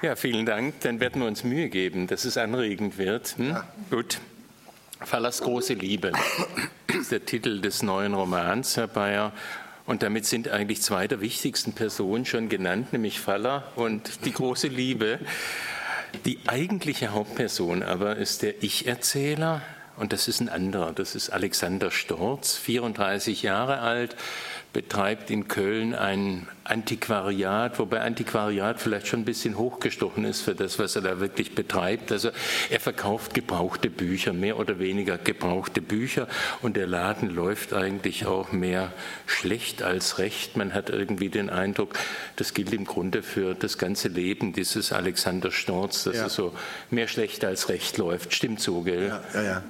Ja, vielen Dank. Dann werden wir uns Mühe geben, dass es anregend wird. Hm? Ja. Gut. Fallers große Liebe ist der Titel des neuen Romans, Herr Bayer. Und damit sind eigentlich zwei der wichtigsten Personen schon genannt, nämlich Faller und die große Liebe. Die eigentliche Hauptperson aber ist der Ich-Erzähler, und das ist ein anderer. Das ist Alexander Storz, 34 Jahre alt, betreibt in Köln ein Antiquariat, wobei Antiquariat vielleicht schon ein bisschen hochgestochen ist für das, was er da wirklich betreibt. Also er verkauft gebrauchte Bücher, mehr oder weniger gebrauchte Bücher und der Laden läuft eigentlich auch mehr schlecht als recht. Man hat irgendwie den Eindruck, das gilt im Grunde für das ganze Leben dieses Alexander Storz, dass ja. es so mehr schlecht als recht läuft. Stimmt so, gell? Ja, ja, ja.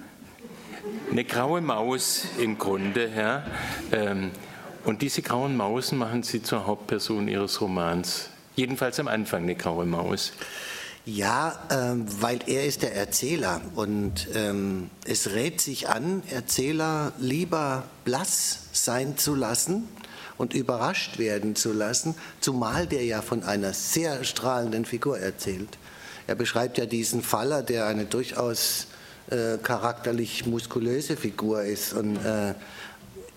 Eine graue Maus im Grunde, ja. Ähm, und diese grauen Mausen machen Sie zur Hauptperson Ihres Romans. Jedenfalls am Anfang eine graue Maus. Ja, ähm, weil er ist der Erzähler und ähm, es rät sich an, Erzähler lieber blass sein zu lassen und überrascht werden zu lassen, zumal der ja von einer sehr strahlenden Figur erzählt. Er beschreibt ja diesen Faller, der eine durchaus äh, charakterlich muskulöse Figur ist und äh,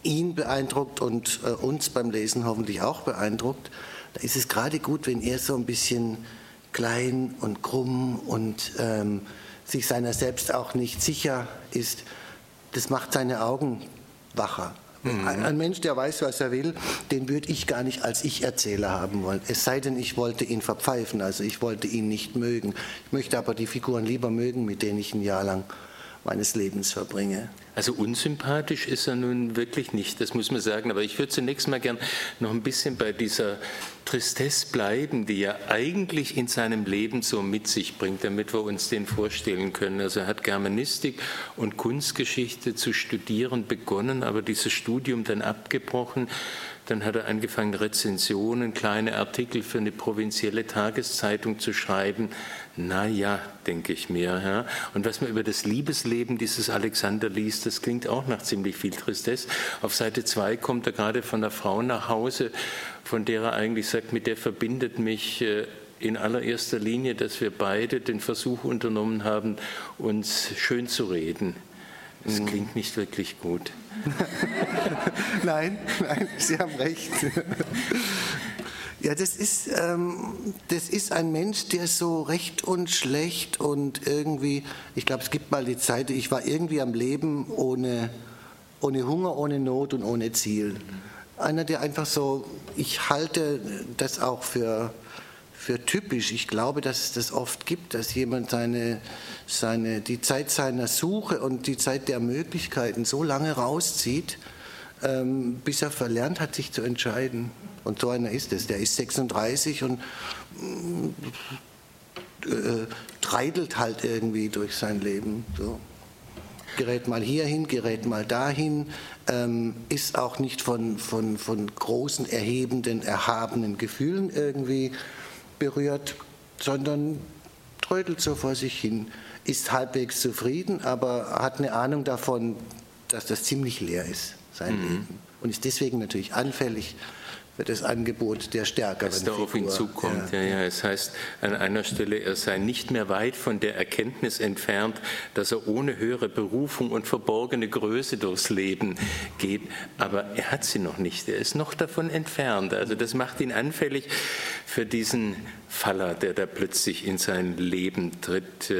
ihn beeindruckt und äh, uns beim Lesen hoffentlich auch beeindruckt, da ist es gerade gut, wenn er so ein bisschen klein und krumm und ähm, sich seiner selbst auch nicht sicher ist. Das macht seine Augen wacher. Mhm. Ein, ein, Mensch, der weiß, was er will, den würde ich gar nicht als Ich-Erzähler haben wollen. Es sei denn, ich wollte ihn verpfeifen, also ich wollte ihn nicht mögen. Ich möchte aber die Figuren lieber mögen, mit denen ich ein Jahr lang meines Lebens verbringe. Also unsympathisch ist er nun wirklich nicht, das muss man sagen. Aber ich würde zunächst mal gern noch ein bisschen bei dieser Tristesse bleiben, die er eigentlich in seinem Leben so mit sich bringt, damit wir uns den vorstellen können. Also er hat Germanistik und Kunstgeschichte zu studieren begonnen, aber dieses Studium dann abgebrochen. Dann hat er angefangen, Rezensionen, kleine Artikel für eine provinzielle Tageszeitung zu schreiben. Na ja, denke ich mir. Ja. Und was man über das Liebesleben dieses Alexander liest, das klingt auch nach ziemlich viel Tristesse. Auf Seite 2 kommt er gerade von einer Frau nach Hause, von der er eigentlich sagt, mit der verbindet mich äh, in allererster Linie, dass wir beide den Versuch unternommen haben, uns schön zu reden. Das hm. klingt nicht wirklich gut. nein, nein, Sie haben recht. Ja, das ist, ähm, das ist ein Mensch, der so recht und schlecht und irgendwie, ich glaube, es gibt mal die Zeit, ich war irgendwie am Leben ohne, ohne Hunger, ohne Not und ohne Ziel. Einer, der einfach so, ich halte das auch für, für typisch. Ich glaube, dass es das oft gibt, dass jemand seine, seine, die Zeit seiner Suche und die Zeit der Möglichkeiten so lange rauszieht, ähm, bis er verlernt hat, sich zu entscheiden. Und so einer ist es. Der ist 36 und äh, treidelt halt irgendwie durch sein Leben. So. Gerät mal hierhin, gerät mal dahin, ähm, ist auch nicht von, von, von großen, erhebenden, erhabenen Gefühlen irgendwie berührt, sondern trödelt so vor sich hin, ist halbwegs zufrieden, aber hat eine Ahnung davon, dass das ziemlich leer ist, sein mhm. Leben. Und ist deswegen natürlich anfällig das Angebot der stärkeren Was da auf ihn zukommt. Ja. ja. Ja, Es heißt an einer Stelle, er sei nicht mehr weit von der Erkenntnis entfernt, dass er ohne höhere Berufung und verborgene Größe durchs Leben geht. Aber er hat sie noch nicht. Er ist noch davon entfernt. Also das macht ihn anfällig für diesen Faller, der da plötzlich in sein Leben tritt.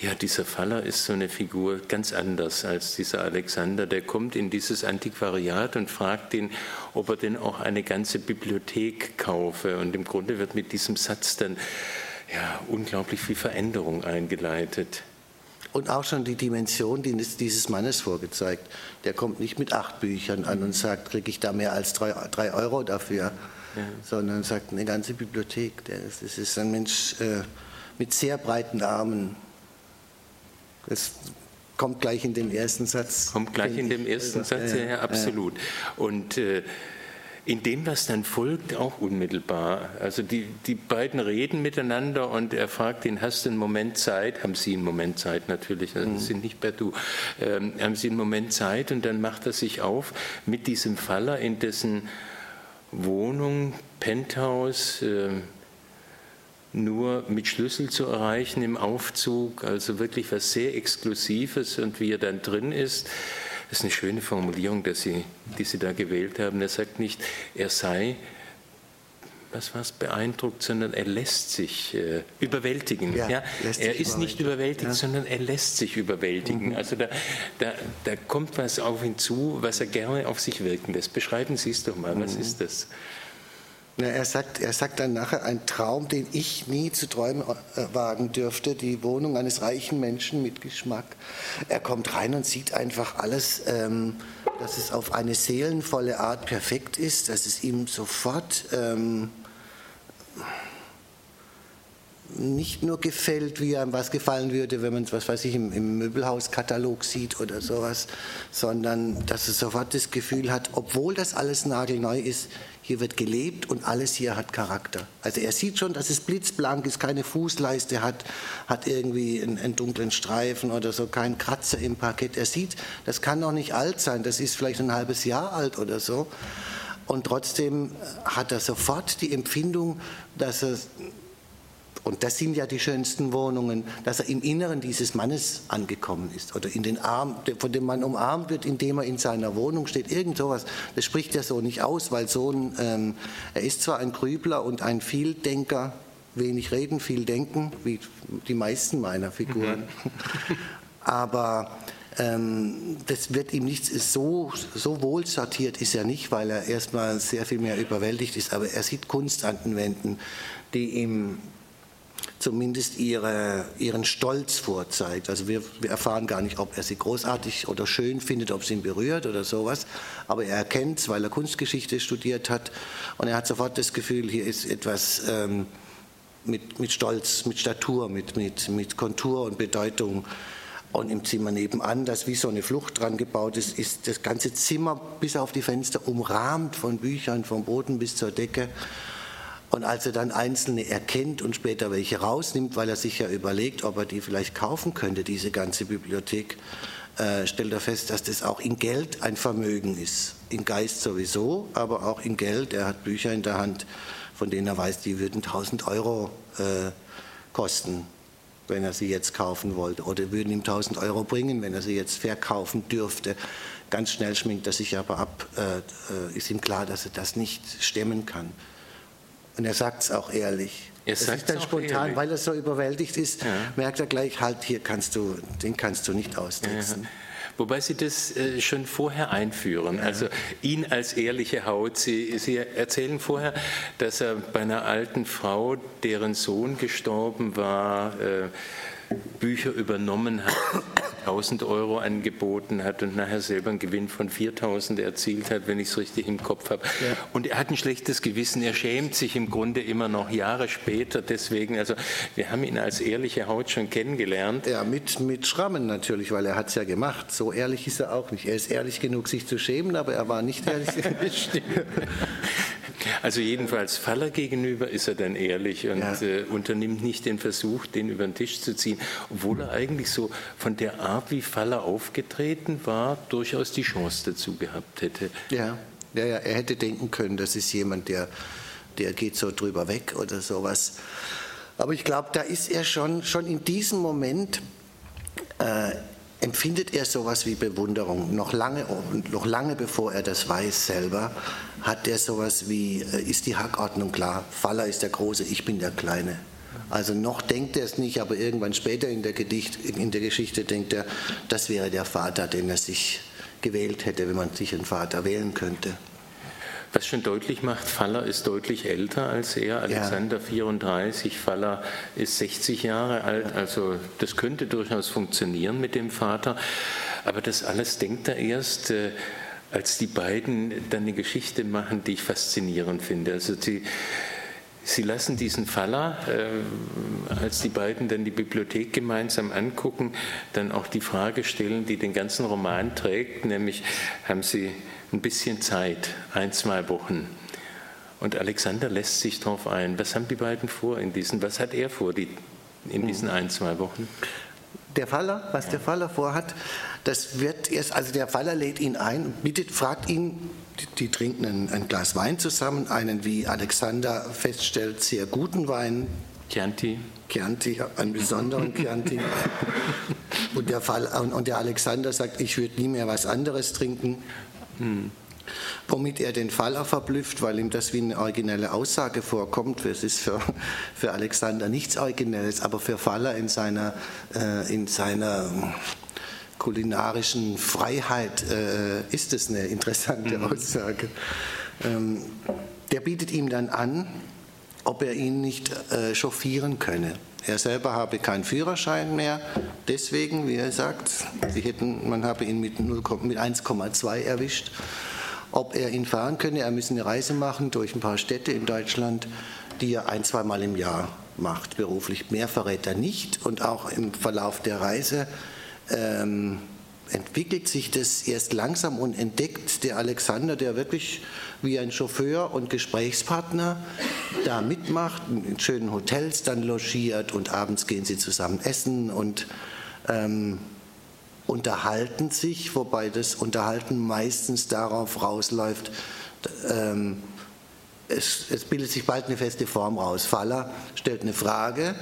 Ja, dieser Faller ist so eine Figur ganz anders als dieser Alexander. Der kommt in dieses Antiquariat und fragt ihn, ob er denn auch eine ganze Bibliothek kaufe. Und im Grunde wird mit diesem Satz dann ja, unglaublich viel Veränderung eingeleitet. Und auch schon die Dimension dieses Mannes vorgezeigt. Der kommt nicht mit acht Büchern an und sagt, kriege ich da mehr als drei, drei Euro dafür, ja. sondern sagt eine ganze Bibliothek. Das ist ein Mensch äh, mit sehr breiten Armen. Das kommt gleich in dem ersten Satz. Kommt gleich in dem ersten also, Satz, ja, ja absolut. Und äh, in dem, was dann folgt, auch unmittelbar. Also die, die beiden reden miteinander und er fragt ihn, hast du einen Moment Zeit? Haben Sie einen Moment Zeit natürlich, also mhm. sind nicht per Du. Ähm, haben Sie einen Moment Zeit? Und dann macht er sich auf mit diesem Faller in dessen Wohnung, Penthouse, äh, nur mit Schlüssel zu erreichen im Aufzug, also wirklich was sehr Exklusives und wie er dann drin ist. Das ist eine schöne Formulierung, dass Sie, die Sie da gewählt haben. Er sagt nicht, er sei was war es, beeindruckt, sondern er lässt sich äh, überwältigen. Ja, ja? Er ist nicht überwältigt, ja. sondern er lässt sich überwältigen. Mhm. Also da, da, da kommt was auf ihn zu, was er gerne auf sich wirken lässt. Beschreiben Sie es doch mal, was mhm. ist das? Ja, er, sagt, er sagt dann nachher, ein Traum, den ich nie zu träumen äh, wagen dürfte, die Wohnung eines reichen Menschen mit Geschmack. Er kommt rein und sieht einfach alles, ähm, dass es auf eine seelenvolle Art perfekt ist, dass es ihm sofort ähm, nicht nur gefällt, wie einem was gefallen würde, wenn man es, was weiß ich, im, im Möbelhauskatalog sieht oder sowas, sondern dass es sofort das Gefühl hat, obwohl das alles nagelneu ist, hier wird gelebt und alles hier hat Charakter. Also er sieht schon, dass es blitzblank ist, keine Fußleiste hat, hat irgendwie einen, einen dunklen Streifen oder so, keinen Kratzer im Parkett. Er sieht, das kann noch nicht alt sein, das ist vielleicht ein halbes Jahr alt oder so. Und trotzdem hat er sofort die Empfindung, dass er und das sind ja die schönsten Wohnungen, dass er im Inneren dieses Mannes angekommen ist oder in den Arm, von dem man umarmt wird, indem er in seiner Wohnung steht. Irgend sowas. Das spricht er so nicht aus, weil so ein, ähm, er ist zwar ein Grübler und ein Vieldenker, wenig reden, viel denken, wie die meisten meiner Figuren. Mhm. Aber ähm, das wird ihm nicht so, so wohl sortiert ist er nicht, weil er erstmal sehr viel mehr überwältigt ist, aber er sieht Kunst an den Wänden, die ihm zumindest ihre, ihren Stolz vorzeigt. Also wir, wir, erfahren gar nicht, ob er sie großartig oder schön findet, ob sie ihn berührt oder sowas, aber er erkennt es, weil er Kunstgeschichte studiert hat und er hat sofort das Gefühl, hier ist etwas ähm, mit, mit Stolz, mit Statur, mit, mit, mit Kontur und Bedeutung. Und im Zimmer nebenan, das wie so eine Flucht dran gebaut ist, ist das ganze Zimmer bis auf die Fenster umrahmt von Büchern, vom Boden bis zur Decke. Und als er dann einzelne erkennt und später welche rausnimmt, weil er sich ja überlegt, ob er die vielleicht kaufen könnte, diese ganze Bibliothek, äh, stellt er fest, dass das auch in Geld ein Vermögen ist. In Geist sowieso, aber auch in Geld. Er hat Bücher in der Hand, von denen er weiß, die würden 1000 Euro äh, kosten, wenn er sie jetzt kaufen wollte. Oder würden ihm 1000 Euro bringen, wenn er sie jetzt verkaufen dürfte. Ganz schnell schminkt er sich aber ab, äh, äh ist ihm klar, dass er das nicht stemmen kann. Und er sagt es auch ehrlich. Er es ist dann spontan, ehrlich. weil er so überwältigt ist, ja. merkt er gleich, halt, hier kannst du, den kannst du nicht austricksen. Ja. Wobei Sie das äh, schon vorher einführen, also ihn als ehrliche Haut. Sie, Sie, erzählen vorher, dass er bei einer alten Frau, deren Sohn gestorben war, äh, Bücher übernommen hat, 1000 Euro angeboten hat und nachher selber einen Gewinn von 4000 erzielt hat, wenn ich es richtig im Kopf habe. Ja. Und er hat ein schlechtes Gewissen, er schämt sich im Grunde immer noch Jahre später deswegen. Also wir haben ihn als ehrliche Haut schon kennengelernt. Ja, mit, mit Schrammen natürlich, weil er hat es ja gemacht. So ehrlich ist er auch nicht. Er ist ehrlich genug, sich zu schämen, aber er war nicht ehrlich. Also jedenfalls Faller gegenüber ist er dann ehrlich und ja. äh, unternimmt nicht den Versuch, den über den Tisch zu ziehen, obwohl er eigentlich so von der Art, wie Faller aufgetreten war, durchaus die Chance dazu gehabt hätte. Ja, ja, ja er hätte denken können, das ist jemand, der, der geht so drüber weg oder sowas. Aber ich glaube, da ist er schon, schon in diesem Moment äh, empfindet er sowas wie Bewunderung. Noch lange, noch lange bevor er das weiß selber, hat er sowas wie, äh, ist die Hackordnung klar? Faller ist der Große, ich bin der Kleine. Also noch denkt er es nicht, aber irgendwann später in der, Gedicht, in der Geschichte denkt er, das wäre der Vater, den er sich gewählt hätte, wenn man sich einen Vater wählen könnte. Was schon deutlich macht, Faller ist deutlich älter als er, Alexander ja. 34, Faller ist 60 Jahre alt, also das könnte durchaus funktionieren mit dem Vater. Aber das alles denkt er erst, äh, als die beiden dann eine Geschichte machen, die ich faszinierend finde. Also sie, Sie lassen diesen Faller, äh, als die beiden dann die Bibliothek gemeinsam angucken, dann auch die Frage stellen, die den ganzen Roman trägt, nämlich haben Sie ein bisschen Zeit, ein, zwei Wochen. Und Alexander lässt sich darauf ein. Was haben die beiden vor in diesen, was hat er vor die, in diesen ein, zwei Wochen? Der Faller, was der Faller vorhat, das wird erst, also der Faller lädt ihn ein, bittet, fragt ihn, die, trinken ein, ein, Glas Wein zusammen, einen, wie Alexander feststellt, sehr guten Wein, Chianti. Chianti, einen besonderen Chianti. und, der Fall, und der Alexander sagt, ich würde nie mehr was anderes trinken. Hm. Womit er den Faller verblüfft, weil ihm das wie eine originelle Aussage vorkommt. Es ist für, für Alexander nichts Originelles, aber für Faller in seiner, äh, in seiner kulinarischen Freiheit äh, ist es eine interessante mhm. Aussage. Ähm, der bietet ihm dann an, ob er ihn nicht äh, chauffieren könne. Er selber habe keinen Führerschein mehr, deswegen, wie er sagt, sie hätten, man habe ihn mit, mit 1,2 erwischt. Ob er ihn fahren könne, er müsse eine Reise machen durch ein paar Städte in Deutschland, die er ein, zweimal im Jahr macht, beruflich. Mehr verrät er nicht und auch im Verlauf der Reise ähm, entwickelt sich das erst langsam und entdeckt der Alexander, der wirklich wie ein Chauffeur und Gesprächspartner da mitmacht, in schönen Hotels dann logiert und abends gehen sie zusammen essen und ähm, unterhalten sich, wobei das Unterhalten meistens darauf rausläuft, ähm, es, es, bildet sich bald eine feste Form raus. Faller stellt eine Frage,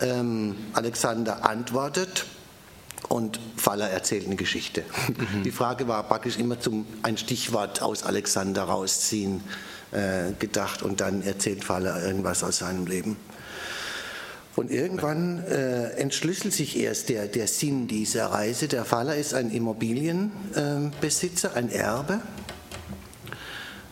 ähm, Alexander antwortet und Faller erzählt eine Geschichte. Mhm. Die Frage war praktisch immer zum ein Stichwort aus Alexander rausziehen äh, gedacht und dann erzählt Faller irgendwas aus seinem Leben. Und irgendwann äh, entschlüsselt sich erst der, der Sinn dieser Reise. Der Faller ist ein Immobilienbesitzer, äh, ein Erbe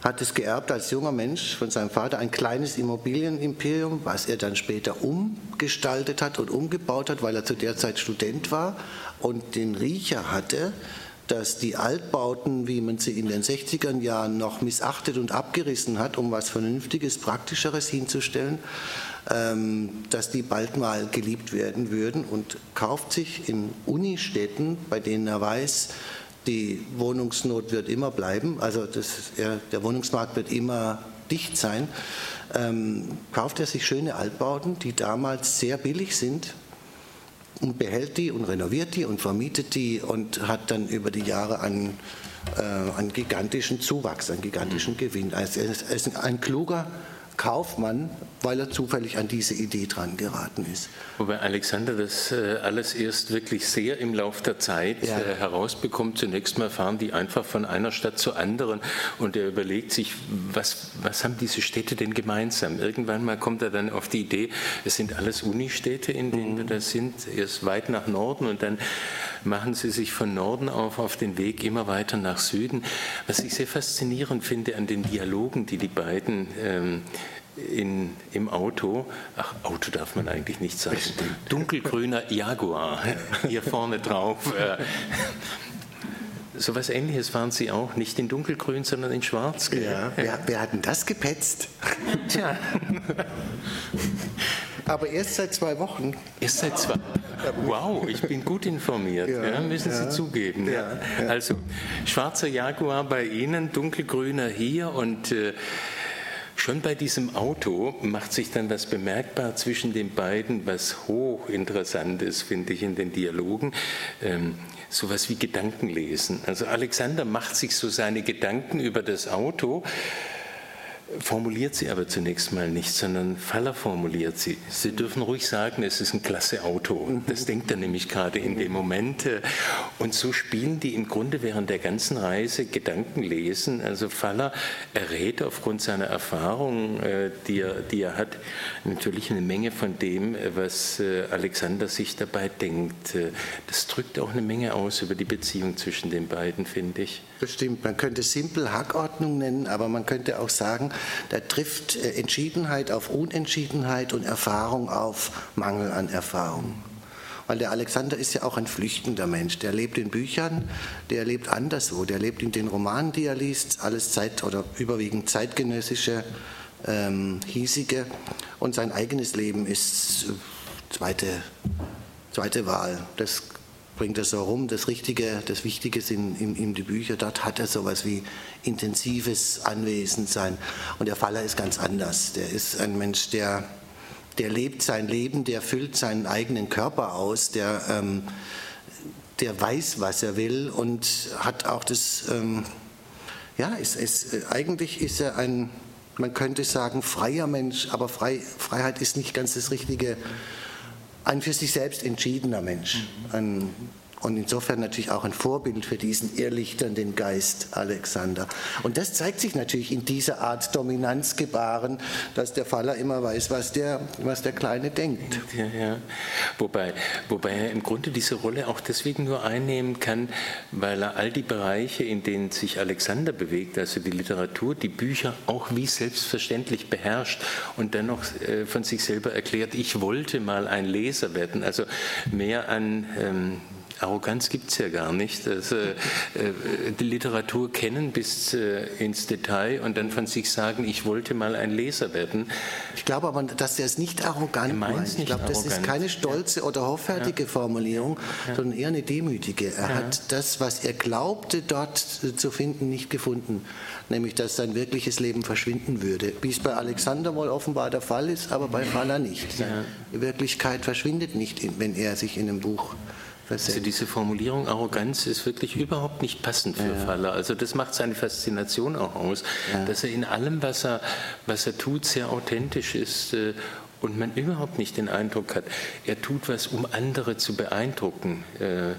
hat es geerbt als junger Mensch von seinem Vater, ein kleines Immobilienimperium, was er dann später umgestaltet hat und umgebaut hat, weil er zu der Zeit Student war. Und den Riecher hatte, dass die Altbauten, wie man sie in den 60er Jahren noch missachtet und abgerissen hat, um was Vernünftiges, Praktischeres hinzustellen, ähm, dass die bald mal geliebt werden würden und kauft sich in Unistädten, bei denen er weiß, die Wohnungsnot wird immer bleiben, also das, ja, der Wohnungsmarkt wird immer dicht sein, ähm, kauft er sich schöne Altbauten, die damals sehr billig sind und behält die und renoviert die und vermietet die und hat dann über die Jahre einen, äh, einen gigantischen Zuwachs, einen gigantischen Gewinn. Also er ist ein kluger Kaufmann, weil er zufällig an diese Idee dran geraten ist. Wobei Alexander das äh, alles erst wirklich sehr im Laufe der Zeit ja. Äh, herausbekommt. Zunächst mal fahren die einfach von einer Stadt zur anderen und er überlegt sich, was, was haben diese Städte denn gemeinsam? Irgendwann mal kommt er dann auf die Idee, es sind alles Unistädte, in denen mhm. wir da sind, erst weit nach Norden und dann machen sie sich von Norden auf auf den Weg immer weiter nach Süden. Was ich sehr faszinierend finde an den Dialogen, die die beiden ähm, in, im Auto, ach, Auto darf man eigentlich nicht sagen, dunkelgrüner Jaguar hier vorne drauf. Äh, so was Ähnliches waren Sie auch, nicht in dunkelgrün, sondern in schwarz. Ja, wer, wer hat denn das gepetzt? Tja. Aber erst seit zwei Wochen. Erst seit zwei Wow, ich bin gut informiert, ja, ja, müssen Sie zugeben. Also, schwarzer Jaguar bei Ihnen, dunkelgrüner hier und äh, Schon bei diesem Auto macht sich dann was bemerkbar zwischen den beiden, was hochinteressant ist, finde ich, in den Dialogen. Ähm, sowas wie Gedankenlesen. Also Alexander macht sich so seine Gedanken über das Auto formuliert sie aber zunächst mal nicht, sondern Faller formuliert sie. Sie dürfen ruhig sagen, es ist ein klasse Auto. Das denkt er nämlich gerade in dem Moment. Und so spielen die im Grunde während der ganzen Reise Gedanken lesen. Also Faller errät aufgrund seiner Erfahrung, äh, die er, die er hat, natürlich eine Menge von dem, was äh, Alexander sich dabei denkt. Äh, das drückt auch eine Menge aus über die Beziehung zwischen den beiden, finde ich. Bestimmt. Man könnte simpel Hackordnung nennen, aber man könnte auch sagen, da trifft äh, Entschiedenheit auf Unentschiedenheit und Erfahrung auf Mangel an Erfahrung. Weil der Alexander ist ja auch ein flüchtender Mensch. Der lebt in Büchern, der lebt anderswo. Der lebt in den Romanen, die er liest, alles Zeit- oder überwiegend zeitgenössische, ähm, hiesige. Und sein eigenes Leben ist äh, zweite, zweite Wahl. Das bringt er so rum. Das Richtige, das Wichtige sind ihm, ihm die Bücher. Dort hat er sowas wie intensives Anwesendsein. Und der Faller ist ganz anders. Der ist ein Mensch, der, der lebt sein Leben, der füllt seinen eigenen Körper aus, der, ähm, der weiß, was er will und hat auch das, ähm, ja, ist, ist, eigentlich ist er ein, man könnte sagen, freier Mensch, aber Frei, Freiheit ist nicht ganz das Richtige. Ein für sich selbst entschiedener Mensch. Ein und insofern natürlich auch ein Vorbild für diesen irrlichternden Geist Alexander. Und das zeigt sich natürlich in dieser Art Dominanzgebaren, dass der Faller immer weiß, was der, was der Kleine denkt. Ja, ja. Wobei, wobei er im Grunde diese Rolle auch deswegen nur einnehmen kann, weil er all die Bereiche, in denen sich Alexander bewegt, also die Literatur, die Bücher, auch wie selbstverständlich beherrscht und dennoch äh, von sich selber erklärt, ich wollte mal ein Leser werden. Also mehr an ähm, Arroganz gibt es ja gar nicht. Also, äh, die Literatur kennen bis äh, ins Detail und dann von sich sagen, ich wollte mal ein Leser werden. Ich glaube aber, dass er es nicht arrogant meint. Ich glaube, das ist keine stolze ja. oder hoffärtige ja. Formulierung, ja. sondern eher eine demütige. Er hat das, was er glaubte, dort zu finden, nicht gefunden. Nämlich, dass sein wirkliches Leben verschwinden würde. Wie es bei Alexander wohl offenbar der Fall ist, aber bei Faller nicht. Die Wirklichkeit verschwindet nicht, wenn er sich in einem Buch also diese Formulierung Arroganz ist wirklich überhaupt nicht passend für ja. Faller. Also das macht seine Faszination auch aus, ja. dass er in allem, was er, was er tut, sehr authentisch ist äh, und man überhaupt nicht den Eindruck hat, er tut was, um andere zu beeindrucken. Äh,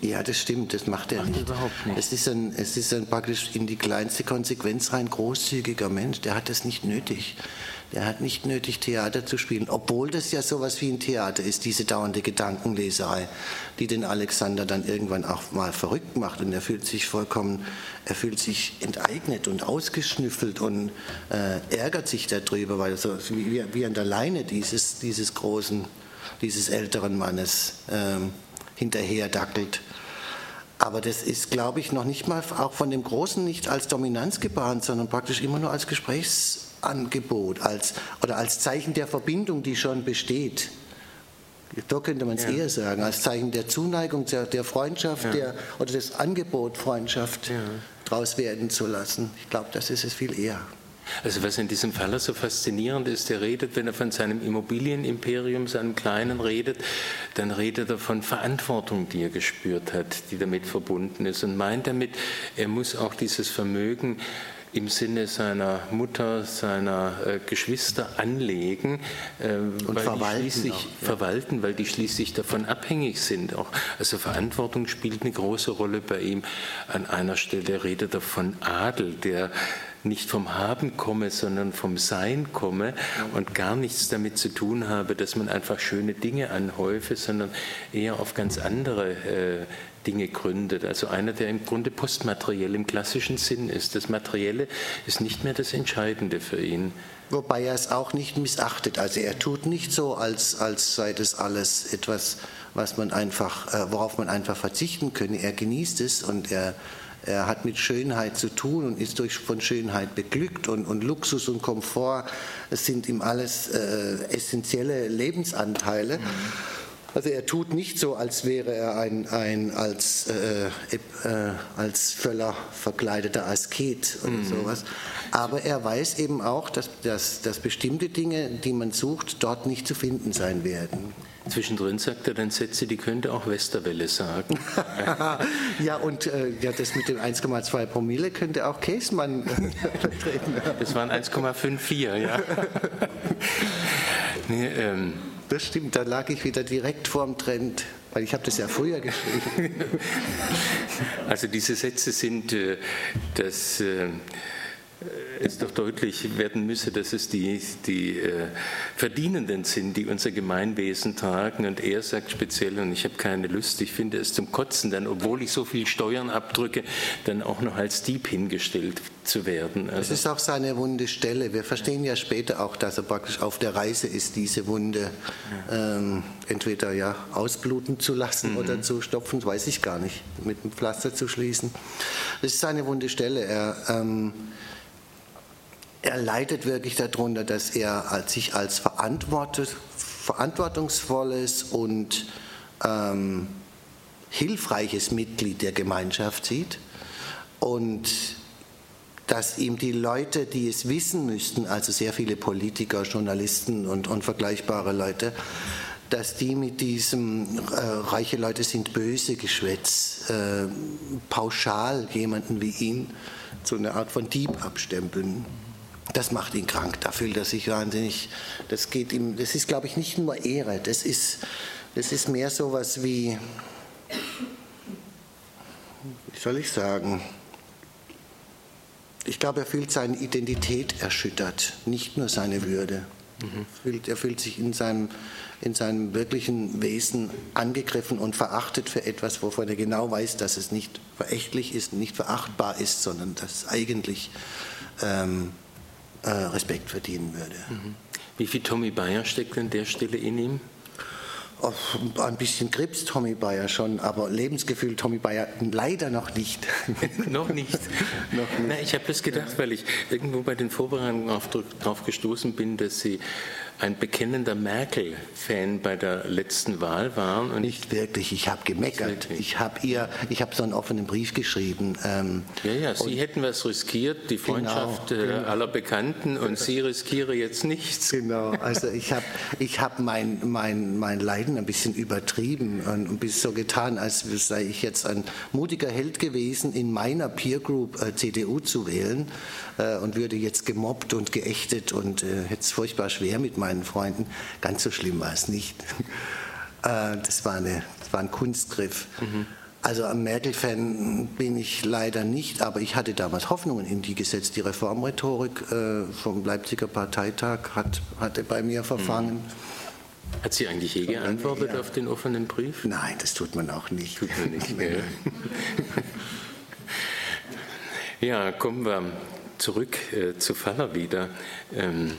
ja, das stimmt, das macht er macht nicht. überhaupt nicht. Es ist, ein, es ist ein praktisch in die kleinste Konsequenz rein großzügiger Mensch, der hat das nicht nötig. Der hat nicht nötig, Theater zu spielen, obwohl das ja sowas wie ein Theater ist, diese dauernde Gedankenleserei, die den Alexander dann irgendwann auch mal verrückt macht und er fühlt sich vollkommen, er fühlt sich enteignet und ausgeschnüffelt und äh, ärgert sich darüber, weil er so wie, wie an der Leine dieses, dieses großen, dieses älteren Mannes ähm, hinterher dackelt. Aber das ist, glaube ich, noch nicht mal auch von dem Großen nicht als Dominanz gebahnt, sondern praktisch immer nur als Gesprächs Angebot als, oder als Zeichen der Verbindung, die schon besteht. Da könnte man es ja. eher sagen, als Zeichen der Zuneigung, der, Freundschaft ja. der, oder das Angebot, Freundschaft ja. draus werden zu lassen. Ich glaube, das ist es viel eher. Also was in diesem Fall so faszinierend ist, er redet, wenn er von seinem Immobilienimperium, seinem kleinen redet, dann redet er von Verantwortung, die er gespürt hat, die damit verbunden ist und meint damit, er muss auch dieses Vermögen im Sinne seiner Mutter, seiner äh, Geschwister anlegen äh, und verwalten, auch, ja. verwalten, weil die schließlich davon abhängig sind. Auch. Also Verantwortung spielt eine große Rolle bei ihm. An einer Stelle redet er von Adel, der nicht vom Haben komme, sondern vom Sein komme und gar nichts damit zu tun habe, dass man einfach schöne Dinge anhäufe, sondern eher auf ganz andere äh, Dinge gründet. Also einer, der im Grunde postmateriell im klassischen Sinn ist. Das Materielle ist nicht mehr das Entscheidende für ihn. Wobei er es auch nicht missachtet. Also er tut nicht so, als, als sei das alles etwas, was man einfach, äh, worauf man einfach verzichten könne. Er genießt es und er, er hat mit Schönheit zu tun und ist durch, von Schönheit beglückt und, und Luxus und Komfort es sind ihm alles äh, essentielle Lebensanteile. Mhm. Also er tut nicht so, als wäre er ein, ein als, äh, äh, als Völler verkleideter Asket oder mhm. sowas. Aber er weiß eben auch, dass, dass, dass bestimmte Dinge, die man sucht, dort nicht zu finden sein werden. Zwischendrin sagt er dann Sätze, die könnte auch Westerwelle sagen. ja, und äh, ja, das mit dem 1,2 Promille könnte auch Käsmann vertreten. das waren 1,54, ja. nee, ähm, das stimmt, da lag ich wieder direkt vorm Trend, weil ich habe das ja früher geschrieben. Also diese Sätze sind, äh, dass äh, es doch deutlich werden müsse, dass es die, die äh, Verdienenden sind, die unser Gemeinwesen tragen. Und er sagt speziell, und ich habe keine Lust, ich finde es zum Kotzen, dann, obwohl ich so viel Steuern abdrücke, dann auch noch als Dieb hingestellt zu werden. Also, das ist auch seine wunde Stelle. Wir verstehen ja später auch, dass er praktisch auf der Reise ist, diese Wunde ähm, entweder ja ausbluten zu lassen mhm. oder zu stopfen, weiß ich gar nicht, mit einem Pflaster zu schließen. Das ist seine wunde Stelle. Er ähm, er leidet wirklich darunter, dass er sich als verantwortungsvolles und ähm, hilfreiches Mitglied der Gemeinschaft sieht. Und dass ihm die Leute, die es wissen müssten, also sehr viele Politiker, Journalisten und, und vergleichbare Leute, dass die mit diesem äh, reiche Leute sind böse Geschwätz äh, pauschal jemanden wie ihn so eine Art von Dieb abstempeln das macht ihn krank, da fühlt er sich wahnsinnig, das geht ihm, das ist glaube ich nicht nur Ehre, das ist, das ist mehr sowas wie, wie soll ich sagen, ich glaube, er fühlt seine Identität erschüttert, nicht nur seine Würde. Mhm. Er fühlt sich in seinem, in seinem wirklichen Wesen angegriffen und verachtet für etwas, wovon er genau weiß, dass es nicht verächtlich ist, nicht verachtbar ist, sondern dass es eigentlich ähm, äh, Respekt verdienen würde. Mhm. Wie viel Tommy Bayer steckt an der Stelle in ihm? ein bisschen Grips Tommy Bayer schon, aber Lebensgefühl Tommy Bayer leider noch nicht. noch nicht. noch nicht. Na, ich habe das gedacht, weil ich irgendwo bei den Vorbereitungen darauf gestoßen bin, dass Sie ein bekennender Merkel-Fan bei der letzten Wahl waren. Und nicht wirklich, ich habe gemeckert. Ich habe ihr, ich habe so einen offenen Brief geschrieben. Ähm, ja, ja, Sie hätten was riskiert, die genau, Freundschaft genau, genau. aller Bekannten, und Sie riskiere jetzt nichts. Genau, also ich habe ich hab mein, mein, mein Leiden ein bisschen übertrieben und ein bisschen so getan, als sei ich jetzt ein mutiger Held gewesen, in meiner Peer Group äh, CDU zu wählen äh, und würde jetzt gemobbt und geächtet und äh, hätte es furchtbar schwer mit meinen Freunden. Ganz so schlimm war es nicht. Äh, das, war eine, das war ein Kunstgriff. Mhm. Also am Merkel-Fan bin ich leider nicht, aber ich hatte damals Hoffnungen in die gesetzt. Die Reformrhetorik äh, vom Leipziger Parteitag hat, hatte bei mir verfangen. Mhm. Hat sie eigentlich je geantwortet ja. auf den offenen Brief? Nein, das tut man auch nicht. Tut man nicht. ja, kommen wir zurück äh, zu Faller wieder. Ähm,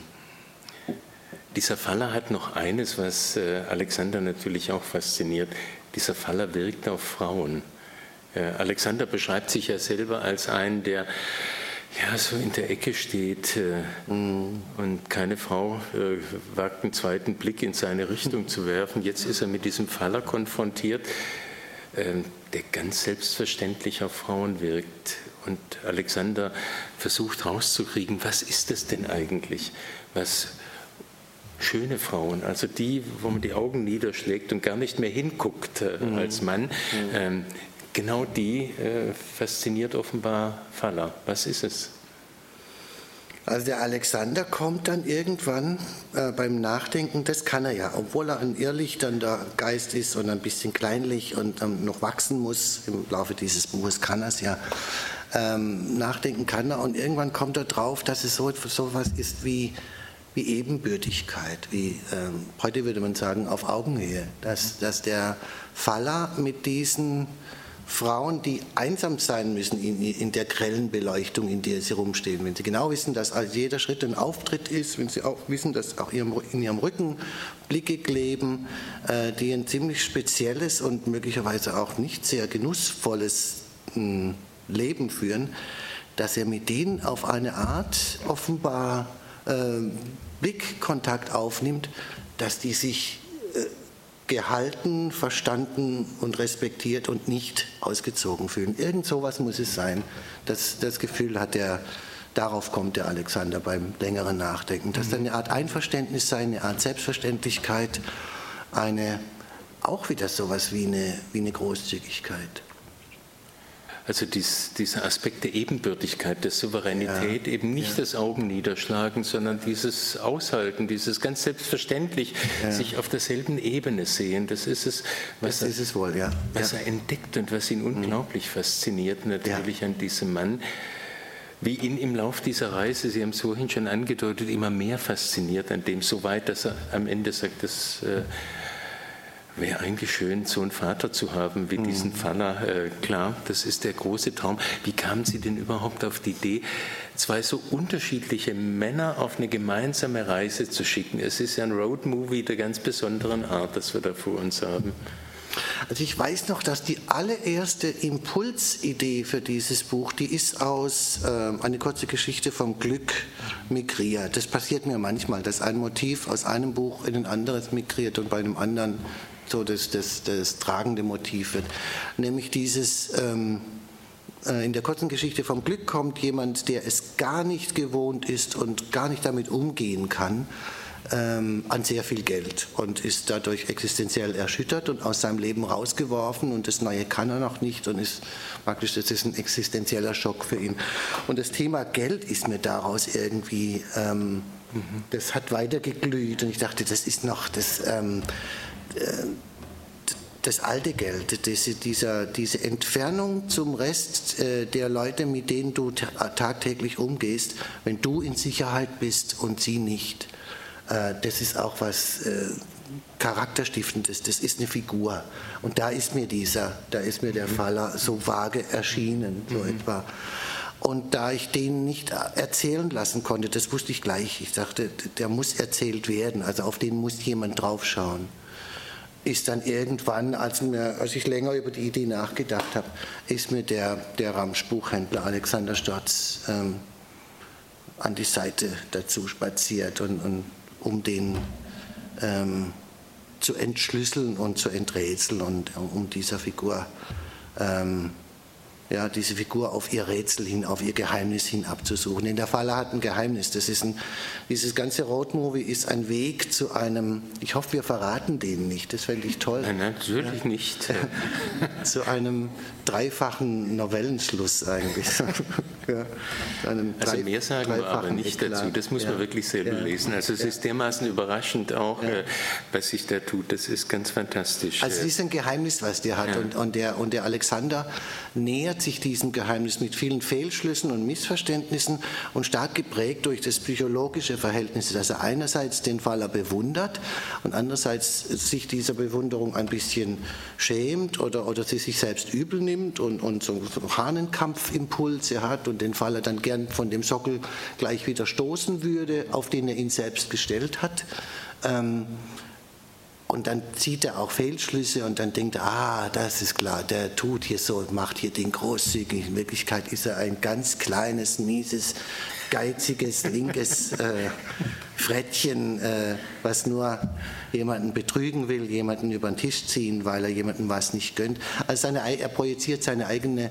dieser Faller hat noch eines, was äh, Alexander natürlich auch fasziniert. Dieser Faller wirkt auf Frauen. Äh, Alexander beschreibt sich ja selber als einen, der ja, so in der Ecke steht äh, und keine Frau äh, wagt einen zweiten Blick in seine Richtung zu werfen. Jetzt ist er mit diesem Faller konfrontiert, äh, der ganz selbstverständlich auf Frauen wirkt. Und Alexander versucht rauszukriegen, was ist das denn eigentlich, was schöne Frauen, also die, wo man die Augen niederschlägt und gar nicht mehr hinguckt äh, mhm. als Mann, mhm. ähm, genau die äh, fasziniert offenbar Faller. Was ist es? Also der Alexander kommt dann irgendwann äh, beim Nachdenken, das kann er ja, obwohl er ein irrlichternder Geist ist und ein bisschen kleinlich und ähm, noch wachsen muss, im Laufe dieses Buches kann er es ja, ähm, nachdenken kann er und irgendwann kommt er drauf, dass es so etwas ist wie wie Ebenbürtigkeit, wie ähm, heute würde man sagen auf Augenhöhe, dass, dass der Faller mit diesen Frauen, die einsam sein müssen in, in, der grellen Beleuchtung, in der sie rumstehen, wenn sie genau wissen, dass jeder Schritt ein Auftritt ist, wenn sie auch wissen, dass auch ihrem, in ihrem Rücken Blicke kleben, äh, die ein ziemlich spezielles und möglicherweise auch nicht sehr genussvolles hm, Leben führen, dass er mit denen auf eine Art offenbar äh, Blickkontakt aufnimmt, dass die sich äh, gehalten, verstanden und respektiert und nicht ausgezogen fühlen. Irgend sowas muss es sein. Das, das Gefühl hat er, darauf kommt der Alexander beim längeren Nachdenken, dass da eine Art Einverständnis sei, eine Art Selbstverständlichkeit, eine auch wieder sowas wie eine, wie eine Großzügigkeit. Also dies, dieser Aspekt der Ebenbürtigkeit, der Souveränität, ja. eben nicht ja. das Augen niederschlagen, sondern dieses Aushalten, dieses ganz selbstverständlich ja. sich auf derselben Ebene sehen. Das ist es, was, er, es wohl, was er entdeckt und was ihn mhm. unglaublich fasziniert natürlich an diesem Mann wie ihn im Lauf dieser Reise, Sie haben es vorhin schon angedeutet, immer mehr fasziniert an dem, so weit, dass er am Ende sagt, das äh, Wäre eigentlich schön, so einen Vater zu haben wie diesen mhm. Pfanner. Äh, klar, das ist der große Traum. Wie kamen Sie denn überhaupt auf die Idee, zwei so unterschiedliche Männer auf eine gemeinsame Reise zu schicken? Es ist ja ein Roadmovie der ganz besonderen Art, das wir da vor uns haben. Also ich weiß noch, dass die allererste Impulsidee für dieses Buch, die ist aus äh, eine kurze Geschichte vom Glück migriert. Das passiert mir manchmal, dass ein Motiv aus einem Buch in ein anderes migriert und bei einem anderen so das, das, das tragende Motiv wird. Nämlich dieses, ähm, äh, in der kurzen Geschichte vom Glück kommt jemand, der es gar nicht gewohnt ist und gar nicht damit umgehen kann, ähm, an sehr viel Geld und ist dadurch existenziell erschüttert und aus seinem Leben rausgeworfen und das Neue kann er noch nicht und ist praktisch, das ist ein existenzieller Schock für ihn. Und das Thema Geld ist mir daraus irgendwie, ähm, mhm. das hat weiter geglüht und ich dachte, das ist noch das. Ähm, äh, das alte Geld, diese, dieser, diese Entfernung zum Rest äh, der Leute, mit denen du tagtäglich umgehst, wenn du in Sicherheit bist und sie nicht. Äh, das ist auch was äh, Charakterstiftendes, das ist eine Figur. Und da ist mir dieser, da ist mir der mhm. Faller so vage erschienen, so mhm. etwa. Und da ich den nicht erzählen lassen konnte, das wusste ich gleich. Ich dachte, der muss erzählt werden, also auf den muss jemand draufschauen ist dann irgendwann, als, mir, als ich länger über die Idee nachgedacht habe, ist mir der, der Ramsch-Buchhändler Alexander Stotz ähm, an die Seite dazu spaziert, und, und um den ähm, zu entschlüsseln und zu enträtseln und um dieser Figur ähm, ja, diese Figur auf ihr Rätsel hin, auf ihr Geheimnis hin abzusuchen. Denn der Faller hat ein Geheimnis. Das ist ein, dieses ganze Roadmovie ist ein Weg zu einem, ich hoffe, wir verraten den nicht, das fände ich toll. Nein, natürlich ja. nicht. zu einem dreifachen Novellenschluss eigentlich. ja, also mehr sagen wir aber nicht Eklat. dazu, das muss ja. man wirklich selber lesen. Also es ist dermaßen überraschend auch, äh, was sich da tut, das ist ganz fantastisch. Also es ist ein Geheimnis, was der hat und, und, der, und der Alexander nähert sich diesem Geheimnis mit vielen Fehlschlüssen und Missverständnissen und stark geprägt durch das psychologische Verhältnis, dass er einerseits den Faller bewundert und andererseits sich dieser Bewunderung ein bisschen schämt oder, oder sie sich selbst übel nimmt und, und so Hahnenkampfimpulse hat und den Faller dann gern von dem Sockel gleich wieder stoßen würde, auf den er ihn selbst gestellt hat. Ähm, und dann zieht er auch Fehlschlüsse und dann denkt er, ah, das ist klar, der tut hier so, macht hier den großzügig. In Wirklichkeit ist er ein ganz kleines, mieses, geiziges, linkes äh, Frettchen, äh, was nur jemanden betrügen will, jemanden über den Tisch ziehen, weil er jemandem was nicht gönnt. Also seine, er projiziert seine eigene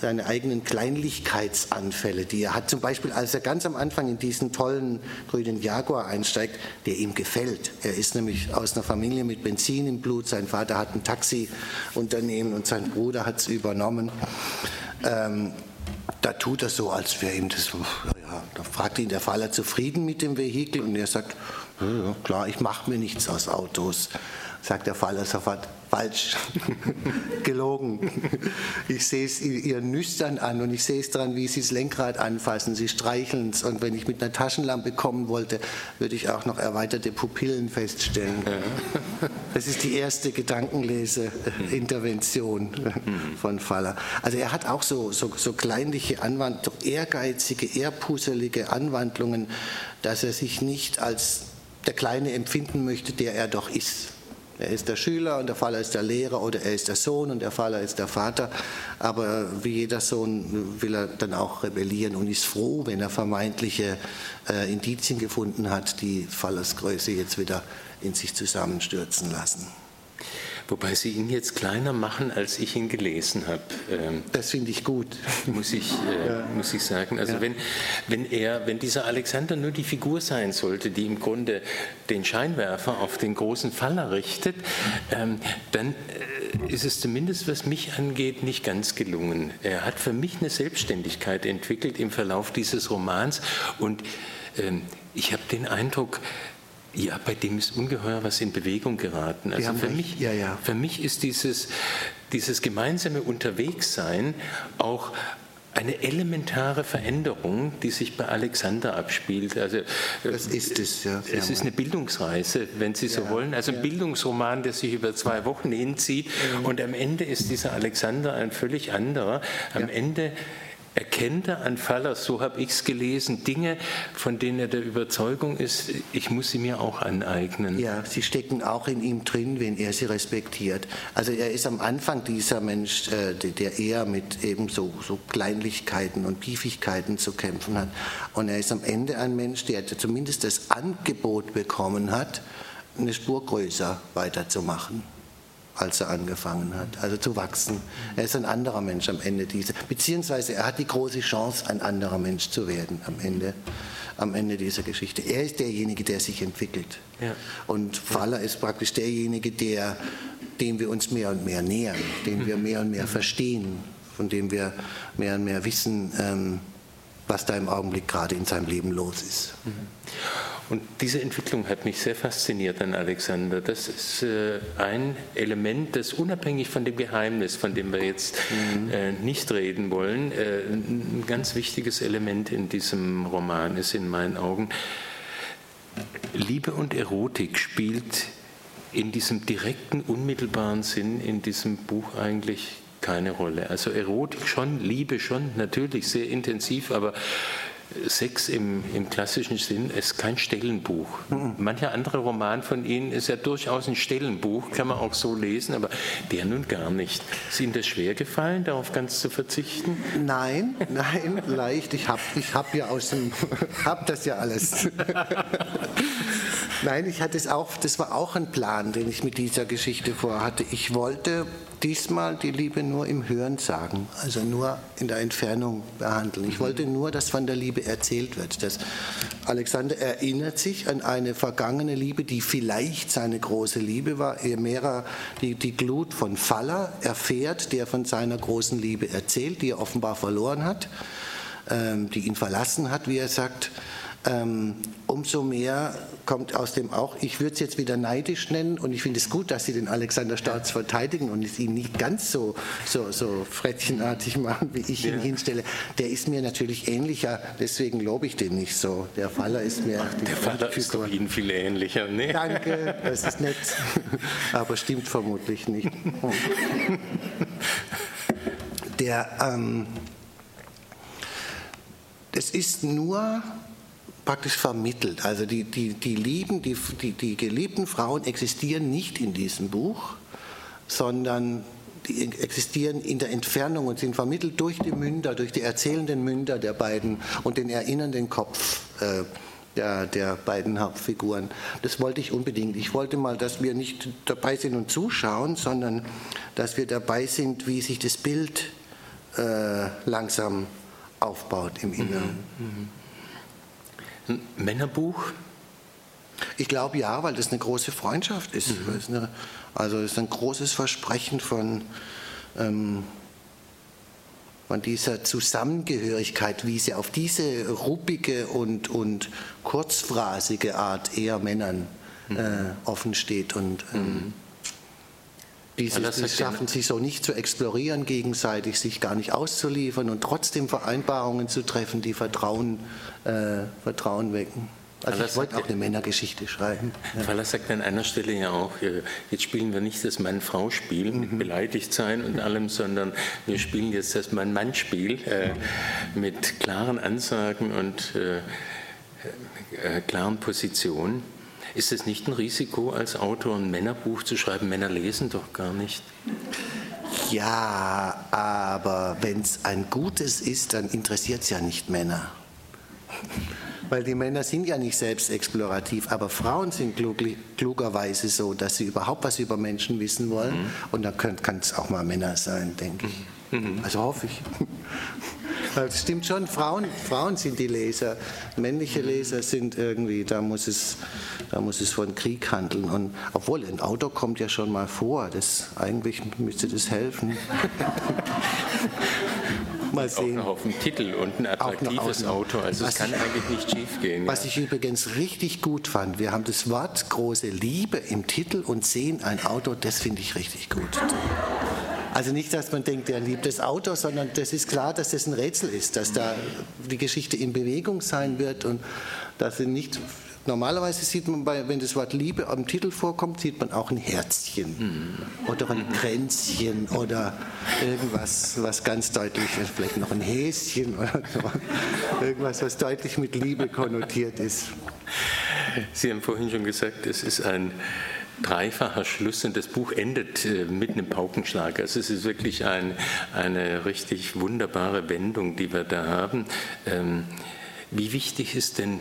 seine eigenen Kleinlichkeitsanfälle, die er hat. Zum Beispiel, als er ganz am Anfang in diesen tollen grünen Jaguar einsteigt, der ihm gefällt. Er ist nämlich aus einer Familie mit Benzin im Blut. Sein Vater hat ein Taxiunternehmen und sein Bruder hat es übernommen. Ähm, da tut er so, als wäre ihm das. Ja, da fragt ihn der Fahrer zufrieden mit dem Vehikel und er sagt: ja, Klar, ich mache mir nichts aus Autos. Sagt der Fahrer sofort: falsch, gelogen. Ich sehe es ihr nüstern an und ich sehe es daran, wie sie das Lenkrad anfassen, sie streicheln es. Und wenn ich mit einer Taschenlampe kommen wollte, würde ich auch noch erweiterte Pupillen feststellen. Das ist die erste Gedankenlese-Intervention von Faller. Also er hat auch so, so, so kleinliche Anwandlungen, ehrgeizige, ehrpuselige Anwandlungen, dass er sich nicht als der Kleine empfinden möchte, der er doch ist. Er ist der Schüler und der Vater ist der Lehrer oder er ist der Sohn und der Vater ist der Vater. Aber wie jeder Sohn will er dann auch rebellieren und ist froh, wenn er vermeintliche äh, Indizien gefunden hat, die Fallersgröße jetzt wieder in sich zusammenstürzen lassen. Wobei Sie ihn jetzt kleiner machen, als ich ihn gelesen habe. Ähm, das finde ich gut. Muss ich, äh, ja. muss ich sagen. Also ja. wenn, wenn, er, wenn dieser Alexander nur die Figur sein sollte, die im Grunde den Scheinwerfer auf den großen Faller richtet, ähm, dann äh, ist es zumindest, was mich angeht, nicht ganz gelungen. Er hat für mich eine Selbstständigkeit entwickelt im Verlauf dieses Romans und ähm, ich habe den Eindruck, ja, bei dem ist ungeheuer was in Bewegung geraten. Also für mich, ja, ja. für mich ist dieses, dieses gemeinsame Unterwegssein auch eine elementare Veränderung, die sich bei Alexander abspielt. Also, das ist es, ja. Es ist eine Bildungsreise, wenn Sie so ja, wollen. Also ein Bildungsroman, der sich über zwei Wochen hinzieht. Mhm. Und am Ende ist dieser Alexander ein völlig anderer. Am Ende erkennt er an Fallers, so habe ich es gelesen, Dinge, von denen er der Überzeugung ist, ich muss sie mir auch aneignen. Ja, sie stecken auch in ihm drin, wenn er sie respektiert. Also er ist am Anfang dieser Mensch, äh, der eher mit eben so, so Kleinlichkeiten und Piefigkeiten zu kämpfen hat. Und er ist am Ende ein Mensch, der zumindest das Angebot bekommen hat, eine Spur größer weiterzumachen. Als er angefangen hat, also zu wachsen. Er ist ein anderer Mensch am Ende dieser, beziehungsweise er hat die große Chance, ein anderer Mensch zu werden am Ende, am Ende dieser Geschichte. Er ist derjenige, der sich entwickelt. Ja. Und Faller ist praktisch derjenige, der, dem wir uns mehr und mehr nähern, den wir mehr und mehr verstehen, von dem wir mehr und mehr wissen, ähm, was da im Augenblick gerade in seinem Leben los ist. Mhm. Und diese Entwicklung hat mich sehr fasziniert an Alexander. Das ist äh, ein Element, das unabhängig von dem Geheimnis, von dem wir jetzt mhm. äh, nicht reden wollen, äh, ein ganz wichtiges Element in diesem Roman ist in meinen Augen. Liebe und Erotik spielt in diesem direkten, unmittelbaren Sinn in diesem Buch eigentlich keine Rolle. Also Erotik schon, Liebe schon, natürlich sehr intensiv, aber Sex im, im, klassischen Sinn ist kein Stellenbuch. Mancher andere Roman von Ihnen ist ja durchaus ein Stellenbuch, kann man auch so lesen, aber der nun gar nicht. Ist Ihnen das schwer gefallen, darauf ganz zu verzichten? Nein, nein, leicht. Ich habe ich hab ja aus dem, hab das ja alles. nein, ich hatte es auch, das war auch ein Plan, den ich mit dieser Geschichte vorhatte. Ich wollte diesmal die Liebe nur im Hören sagen, also nur in der Entfernung behandeln. Ich wollte nur, dass von der Liebe erzählt wird. Dass Alexander erinnert sich an eine vergangene Liebe, die vielleicht seine große Liebe war. Er mehrer die, die Glut von Faller erfährt, der von seiner großen Liebe erzählt, die er offenbar verloren hat, ähm, die ihn verlassen hat, wie er sagt. Ähm, umso mehr kommt aus dem auch, ich würde es jetzt wieder neidisch nennen und ich finde es gut, dass Sie den Alexander Staats verteidigen und es ihn nicht ganz so, so, so frettchenartig machen, wie ich ja. ihn hinstelle. Der ist mir natürlich ähnlicher, deswegen lobe ich den nicht so. Der Faller ist mir... Ach, der Faller ist doch Ihnen viel ähnlicher. Nee. Danke, das ist nett, aber stimmt vermutlich nicht. Der... Ähm, es ist nur praktisch vermittelt. Also die, die, die, Lieben, die, die, die geliebten Frauen existieren nicht in diesem Buch, sondern die existieren in der Entfernung und sind vermittelt durch die Münder, durch die erzählenden Münder der beiden und den erinnernden Kopf. Äh, der, der, beiden Hauptfiguren. Das wollte ich unbedingt. Ich wollte mal, dass wir nicht dabei sind und zuschauen, sondern dass wir dabei sind, wie sich das Bild äh, langsam aufbaut im Inneren. Mhm. Mhm. Ein Männerbuch? Ich glaube ja, weil das eine große Freundschaft ist. Mhm. Eine, also es ist ein großes Versprechen von, ähm, von dieser Zusammengehörigkeit, wie sie auf diese ruppige und, und kurzphrasige Art eher Männern mhm. äh, offen steht. Und ähm, mhm. Dieses, das schaffen sie so nicht zu explorieren gegenseitig, sich gar nicht auszuliefern und trotzdem Vereinbarungen zu treffen, die Vertrauen, äh, Vertrauen wecken. Also ich wollte auch eine Männergeschichte schreiben. Ja. Faller sagt an einer Stelle ja auch, jetzt spielen wir nicht das Mann-Frau-Spiel mit mhm. beleidigt sein und allem, sondern wir spielen jetzt das Mann-Mann-Spiel äh, mit klaren Ansagen und äh, äh, klaren Positionen. Ist es nicht ein Risiko, als Autor ein Männerbuch zu schreiben? Männer lesen doch gar nicht. Ja, aber wenn es ein gutes ist, dann interessiert es ja nicht Männer. Weil die Männer sind ja nicht selbst explorativ, aber Frauen sind klug, klugerweise so, dass sie überhaupt was über Menschen wissen wollen. Mhm. Und dann kann es auch mal Männer sein, denke ich. Mhm. Also hoffe ich. Das stimmt schon, Frauen, Frauen sind die Leser. Männliche Leser sind irgendwie, da muss es, da muss es von Krieg handeln. Und obwohl ein Auto kommt ja schon mal vor, das, eigentlich müsste das helfen. mal sehen. Auch noch auf dem Titel und ein attraktives Auto, also es kann ich, eigentlich nicht schief gehen. Was ja. ich übrigens richtig gut fand, wir haben das Wort große Liebe im Titel und sehen ein Auto, das finde ich richtig gut. Also nicht, dass man denkt, er liebt das Auto, sondern das ist klar, dass das ein Rätsel ist, dass da die Geschichte in Bewegung sein wird und dass sie nicht Normalerweise sieht man, bei, wenn das Wort Liebe am Titel vorkommt, sieht man auch ein Herzchen mhm. oder ein Kränzchen oder irgendwas, was ganz deutlich ist, vielleicht noch ein Häschen oder so. irgendwas, was deutlich mit Liebe konnotiert ist. Sie haben vorhin schon gesagt, es ist ein dreifacher Schluss und das Buch endet äh, mit einem Paukenschlag. Also es ist wirklich ein, eine richtig wunderbare Wendung, die wir da haben. Ähm, wie wichtig ist denn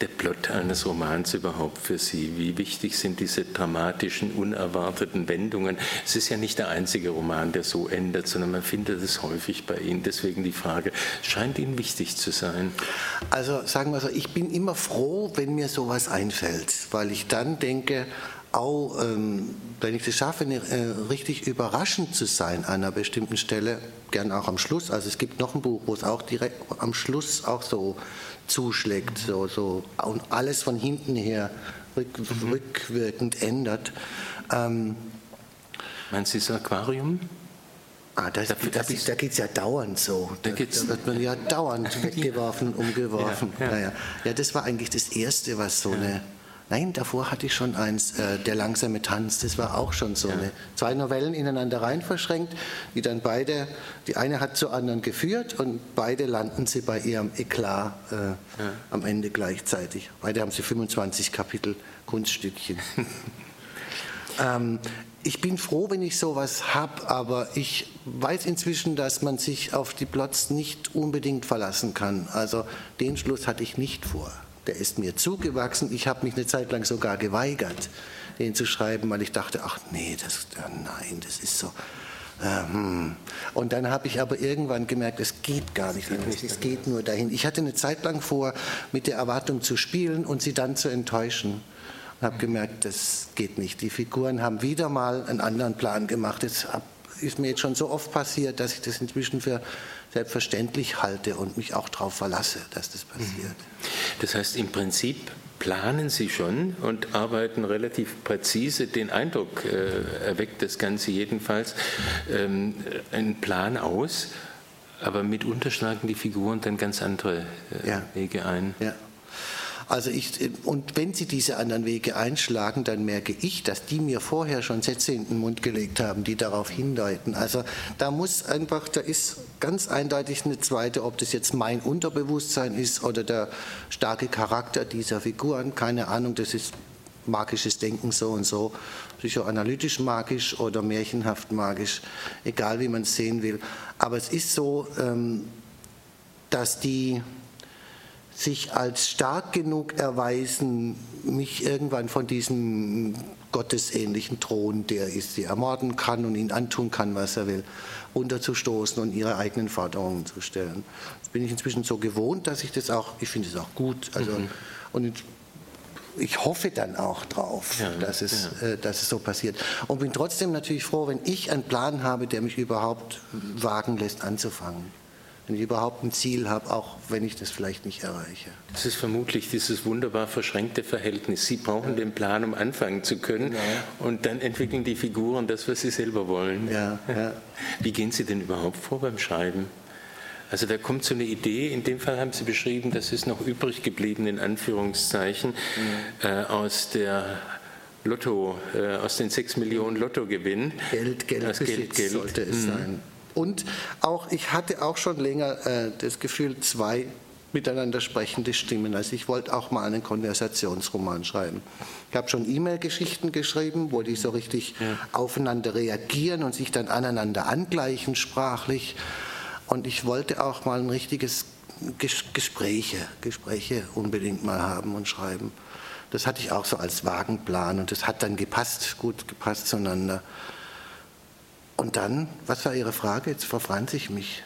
der Plot eines Romans überhaupt für Sie? Wie wichtig sind diese dramatischen, unerwarteten Wendungen? Es ist ja nicht der einzige Roman, der so endet, sondern man findet es häufig bei Ihnen. Deswegen die Frage, scheint Ihnen wichtig zu sein? Also sagen wir so, ich bin immer froh, wenn mir sowas einfällt, weil ich dann denke, auch, ähm, wenn ich es schaffe, äh, richtig überraschend zu sein an einer bestimmten Stelle, gern auch am Schluss. Also es gibt noch ein Buch, wo es auch direkt am Schluss auch so zuschlägt, so, so und alles von hinten her rück, mhm. rückwirkend ändert. Ähm, Meinen Sie das Aquarium? Ah, das, da, da geht es ja dauernd so. Da, da, wird man ja dauernd weggeworfen, umgeworfen. Ja, ja. Naja. ja, das war eigentlich das Erste, was so ja. eine Nein, davor hatte ich schon eins, äh, Der langsame Tanz. Das war auch schon so ja. eine. Zwei Novellen ineinander rein verschränkt, die dann beide, die eine hat zur anderen geführt und beide landen sie bei ihrem Eklat äh, ja. am Ende gleichzeitig. Beide haben sie 25 Kapitel Kunststückchen. ähm, ich bin froh, wenn ich sowas habe, aber ich weiß inzwischen, dass man sich auf die Plots nicht unbedingt verlassen kann. Also den Schluss hatte ich nicht vor der ist mir zugewachsen. Ich habe mich eine Zeit lang sogar geweigert, den zu schreiben, weil ich dachte, ach nee, das, nein, das ist so. Äh, hm. Und dann habe ich aber irgendwann gemerkt, es geht gar nicht anders, es geht nur dahin. Ich hatte eine Zeit lang vor, mit der Erwartung zu spielen und sie dann zu enttäuschen. Und habe gemerkt, das geht nicht. Die Figuren haben wieder mal einen anderen Plan gemacht. Das ist mir jetzt schon so oft passiert, dass ich das inzwischen für selbstverständlich halte und mich auch darauf verlasse, dass das passiert. Das heißt, im Prinzip planen Sie schon und arbeiten relativ präzise. Den Eindruck äh, erweckt das Ganze jedenfalls ähm, einen Plan aus, aber mitunter schlagen die Figuren dann ganz andere äh, ja. Wege ein. Ja. Also ich, und wenn Sie diese anderen Wege einschlagen, dann merke ich, dass die mir vorher schon Sätze in den Mund gelegt haben, die darauf hindeuten. Also da muss einfach, da ist ganz eindeutig eine zweite, ob das jetzt mein Unterbewusstsein ist oder der starke Charakter dieser Figuren, keine Ahnung, das ist magisches Denken so und so, psychoanalytisch magisch oder märchenhaft magisch, egal wie man es sehen will. Aber es ist so, ähm, dass die sich als stark genug erweisen, mich irgendwann von diesem gottesähnlichen Thron, der ist, sie ermorden kann und ihn antun kann, was er will, runterzustoßen und ihre eigenen Forderungen zu stellen. Das bin ich inzwischen so gewohnt, dass ich das auch, ich finde es auch gut. Also, mhm. Und ich hoffe dann auch drauf, ja, dass, es, ja. äh, dass es so passiert. Und bin trotzdem natürlich froh, wenn ich einen Plan habe, der mich überhaupt wagen lässt, anzufangen wenn ich überhaupt ein Ziel habe, auch wenn ich das vielleicht nicht erreiche. Das ist vermutlich dieses wunderbar verschränkte Verhältnis. Sie brauchen ja. den Plan, um anfangen zu können ja. und dann entwickeln die Figuren das, was sie selber wollen. Ja, Wie gehen Sie denn überhaupt vor beim Schreiben? Also da kommt so eine Idee, in dem Fall haben Sie beschrieben, das ist noch übrig geblieben, in Anführungszeichen, äh, aus der Lotto, äh, aus den sechs Millionen Lottogewinn. Geld, Geld, Geld, Geld sollte es mhm. sein. Und auch, ich hatte auch schon länger äh, das Gefühl, zwei miteinander sprechende Stimmen. Also ich wollte auch mal einen Konversationsroman schreiben. Ich habe schon E-Mail-Geschichten geschrieben, wo die so richtig ja. aufeinander reagieren und sich dann aneinander angleichen sprachlich. Und ich wollte auch mal ein richtiges Ges Gespräche, Gespräche unbedingt mal haben und schreiben. Das hatte ich auch so als Wagenplan und das hat dann gepasst, gut gepasst zueinander. Und dann, was war Ihre Frage? Jetzt verfranze ich mich.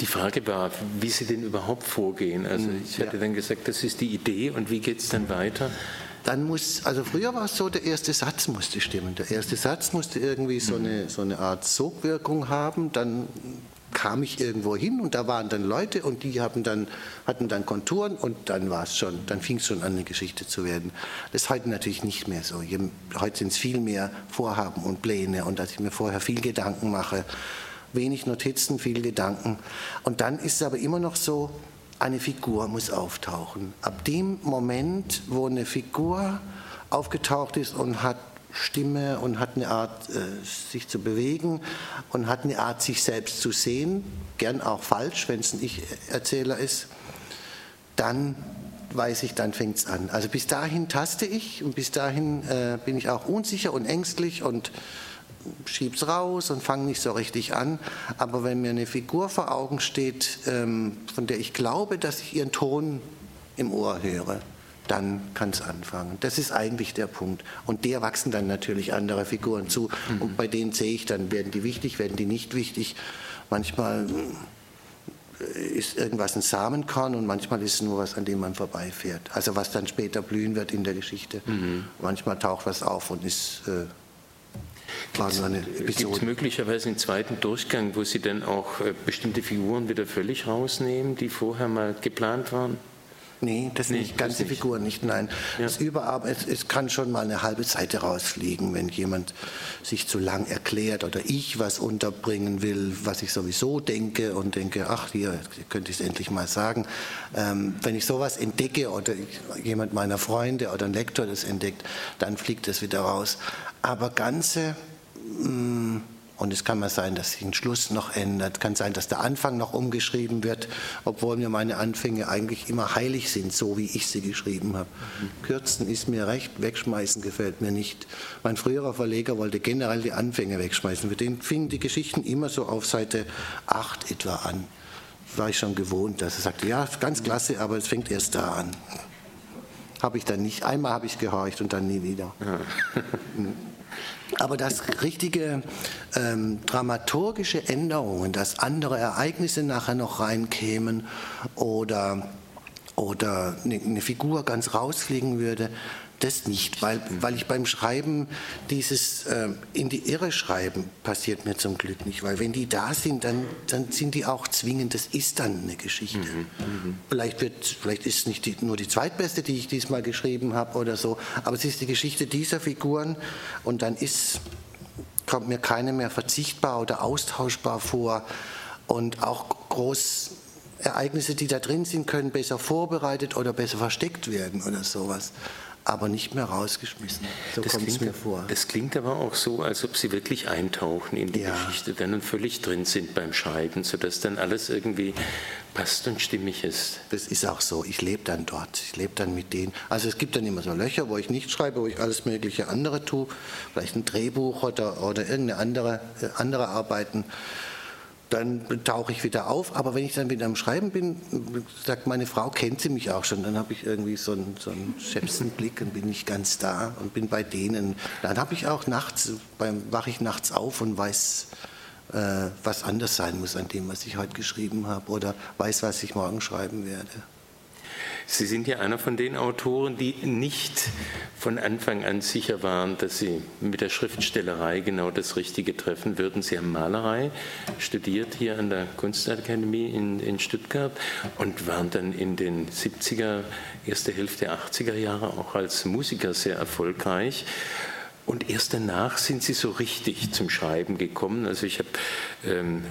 Die Frage war, wie Sie denn überhaupt vorgehen. Also hm, ich hatte ja. dann gesagt, das ist die Idee und wie geht es dann weiter? Dann muss, also früher war es so, der erste Satz musste stimmen. Der erste Satz musste irgendwie so hm. eine, so eine Art Sogwirkung haben. Dann kam ich irgendwo hin und da waren dann Leute und die haben dann, hatten dann Konturen und dann war es schon, dann fing es schon an, eine Geschichte zu werden. Das ist heute natürlich nicht mehr so. Heute sind es viel mehr Vorhaben und Pläne und dass ich mir vorher viel Gedanken mache, wenig Notizen, viel Gedanken. Und dann ist es aber immer noch so, eine Figur muss auftauchen. Ab dem Moment, wo eine Figur aufgetaucht ist und hat Stimme und hat eine Art, äh, sich zu bewegen und hat eine Art, sich selbst zu sehen, gern auch falsch, wenn es ein Ich-Erzähler ist, dann weiß ich, dann fängt es an. Also bis dahin taste ich und bis dahin äh, bin ich auch unsicher und ängstlich und schieb's raus und fange nicht so richtig an. Aber wenn mir eine Figur vor Augen steht, ähm, von der ich glaube, dass ich ihren Ton im Ohr höre, dann kann es anfangen. Das ist eigentlich der Punkt. Und der wachsen dann natürlich andere Figuren zu. Mhm. Und bei denen sehe ich dann, werden die wichtig, werden die nicht wichtig. Manchmal äh, ist irgendwas ein Samenkorn und manchmal ist es nur was, an dem man vorbeifährt. Also was dann später blühen wird in der Geschichte. Mhm. Manchmal taucht was auf und ist äh, Gibt es möglicherweise einen zweiten Durchgang, wo Sie dann auch äh, bestimmte Figuren wieder völlig rausnehmen, die vorher mal geplant waren? Nee, das nee, nicht. Ganze Figuren nicht, nein. Ja. Das es, es, kann schon mal eine halbe Seite rausfliegen, wenn jemand sich zu lang erklärt oder ich was unterbringen will, was ich sowieso denke und denke, ach, hier könnte ich es endlich mal sagen. Ähm, wenn ich sowas entdecke oder ich, jemand meiner Freunde oder ein Lektor das entdeckt, dann fliegt das wieder raus. Aber ganze Mm, und es kann mal sein, dass sich ein Schluss noch ändert. Kann sein, dass der Anfang noch umgeschrieben wird, obwohl mir meine Anfänge eigentlich immer heilig sind, so wie ich sie geschrieben habe. Kürzen ist mir recht, wegschmeißen gefällt mir nicht. Mein früherer Verleger wollte generell die Anfänge wegschmeißen. Für den fingen die Geschichten immer so auf Seite 8 etwa an. War ich schon gewohnt, dass er sagte, ja, ganz klasse, aber es fängt erst da an. Habe ich dann nicht. Einmal habe ich gehorcht und dann nie wieder. Ja. Aber dass richtige ähm, dramaturgische Änderungen, dass andere Ereignisse nachher noch reinkämen oder, oder eine, eine Figur ganz rausfliegen würde, das nicht, weil, weil ich beim Schreiben dieses äh, in die Irre schreiben passiert mir zum Glück nicht, weil wenn die da sind, dann, dann sind die auch zwingend, das ist dann eine Geschichte. Mhm, mhm. vielleicht, wird, vielleicht ist es nicht die, nur die zweitbeste, die ich diesmal geschrieben habe oder so, aber es ist die Geschichte dieser Figuren und dann ist, kommt mir keine mehr verzichtbar oder austauschbar vor und auch groß Ereignisse, die da drin sind, können besser vorbereitet oder besser versteckt werden oder sowas aber nicht mehr rausgeschmissen. So kommt es mir vor. Das klingt aber auch so, als ob Sie wirklich eintauchen in die ja. Geschichte dann und völlig drin sind beim Schreiben, sodass dann alles irgendwie passt und stimmig ist. Das ist auch so. Ich lebe dann dort. Ich lebe dann mit denen. Also es gibt dann immer so Löcher, wo ich nicht schreibe, wo ich alles mögliche andere tue. Vielleicht ein Drehbuch oder, oder irgendeine andere, äh, andere Arbeiten dann tauche ich wieder auf. Aber wenn ich dann wieder am Schreiben bin, sagt meine Frau, kennt sie mich auch schon. Dann habe ich irgendwie so einen, so einen Schäpsenblick und bin nicht ganz da und bin bei denen. Dann habe ich auch nachts, wache ich nachts auf und weiß, äh, was anders sein muss an dem, was ich heute geschrieben habe oder weiß, was ich morgen schreiben werde. Sie sind ja einer von den Autoren, die nicht von Anfang an sicher waren, dass Sie mit der Schriftstellerei genau das Richtige treffen würden. Sie haben Malerei studiert hier an der Kunstakademie in, in Stuttgart und waren dann in den 70er, erste Hälfte 80er Jahre auch als Musiker sehr erfolgreich. Und erst danach sind Sie so richtig zum Schreiben gekommen. Also ich habe ähm,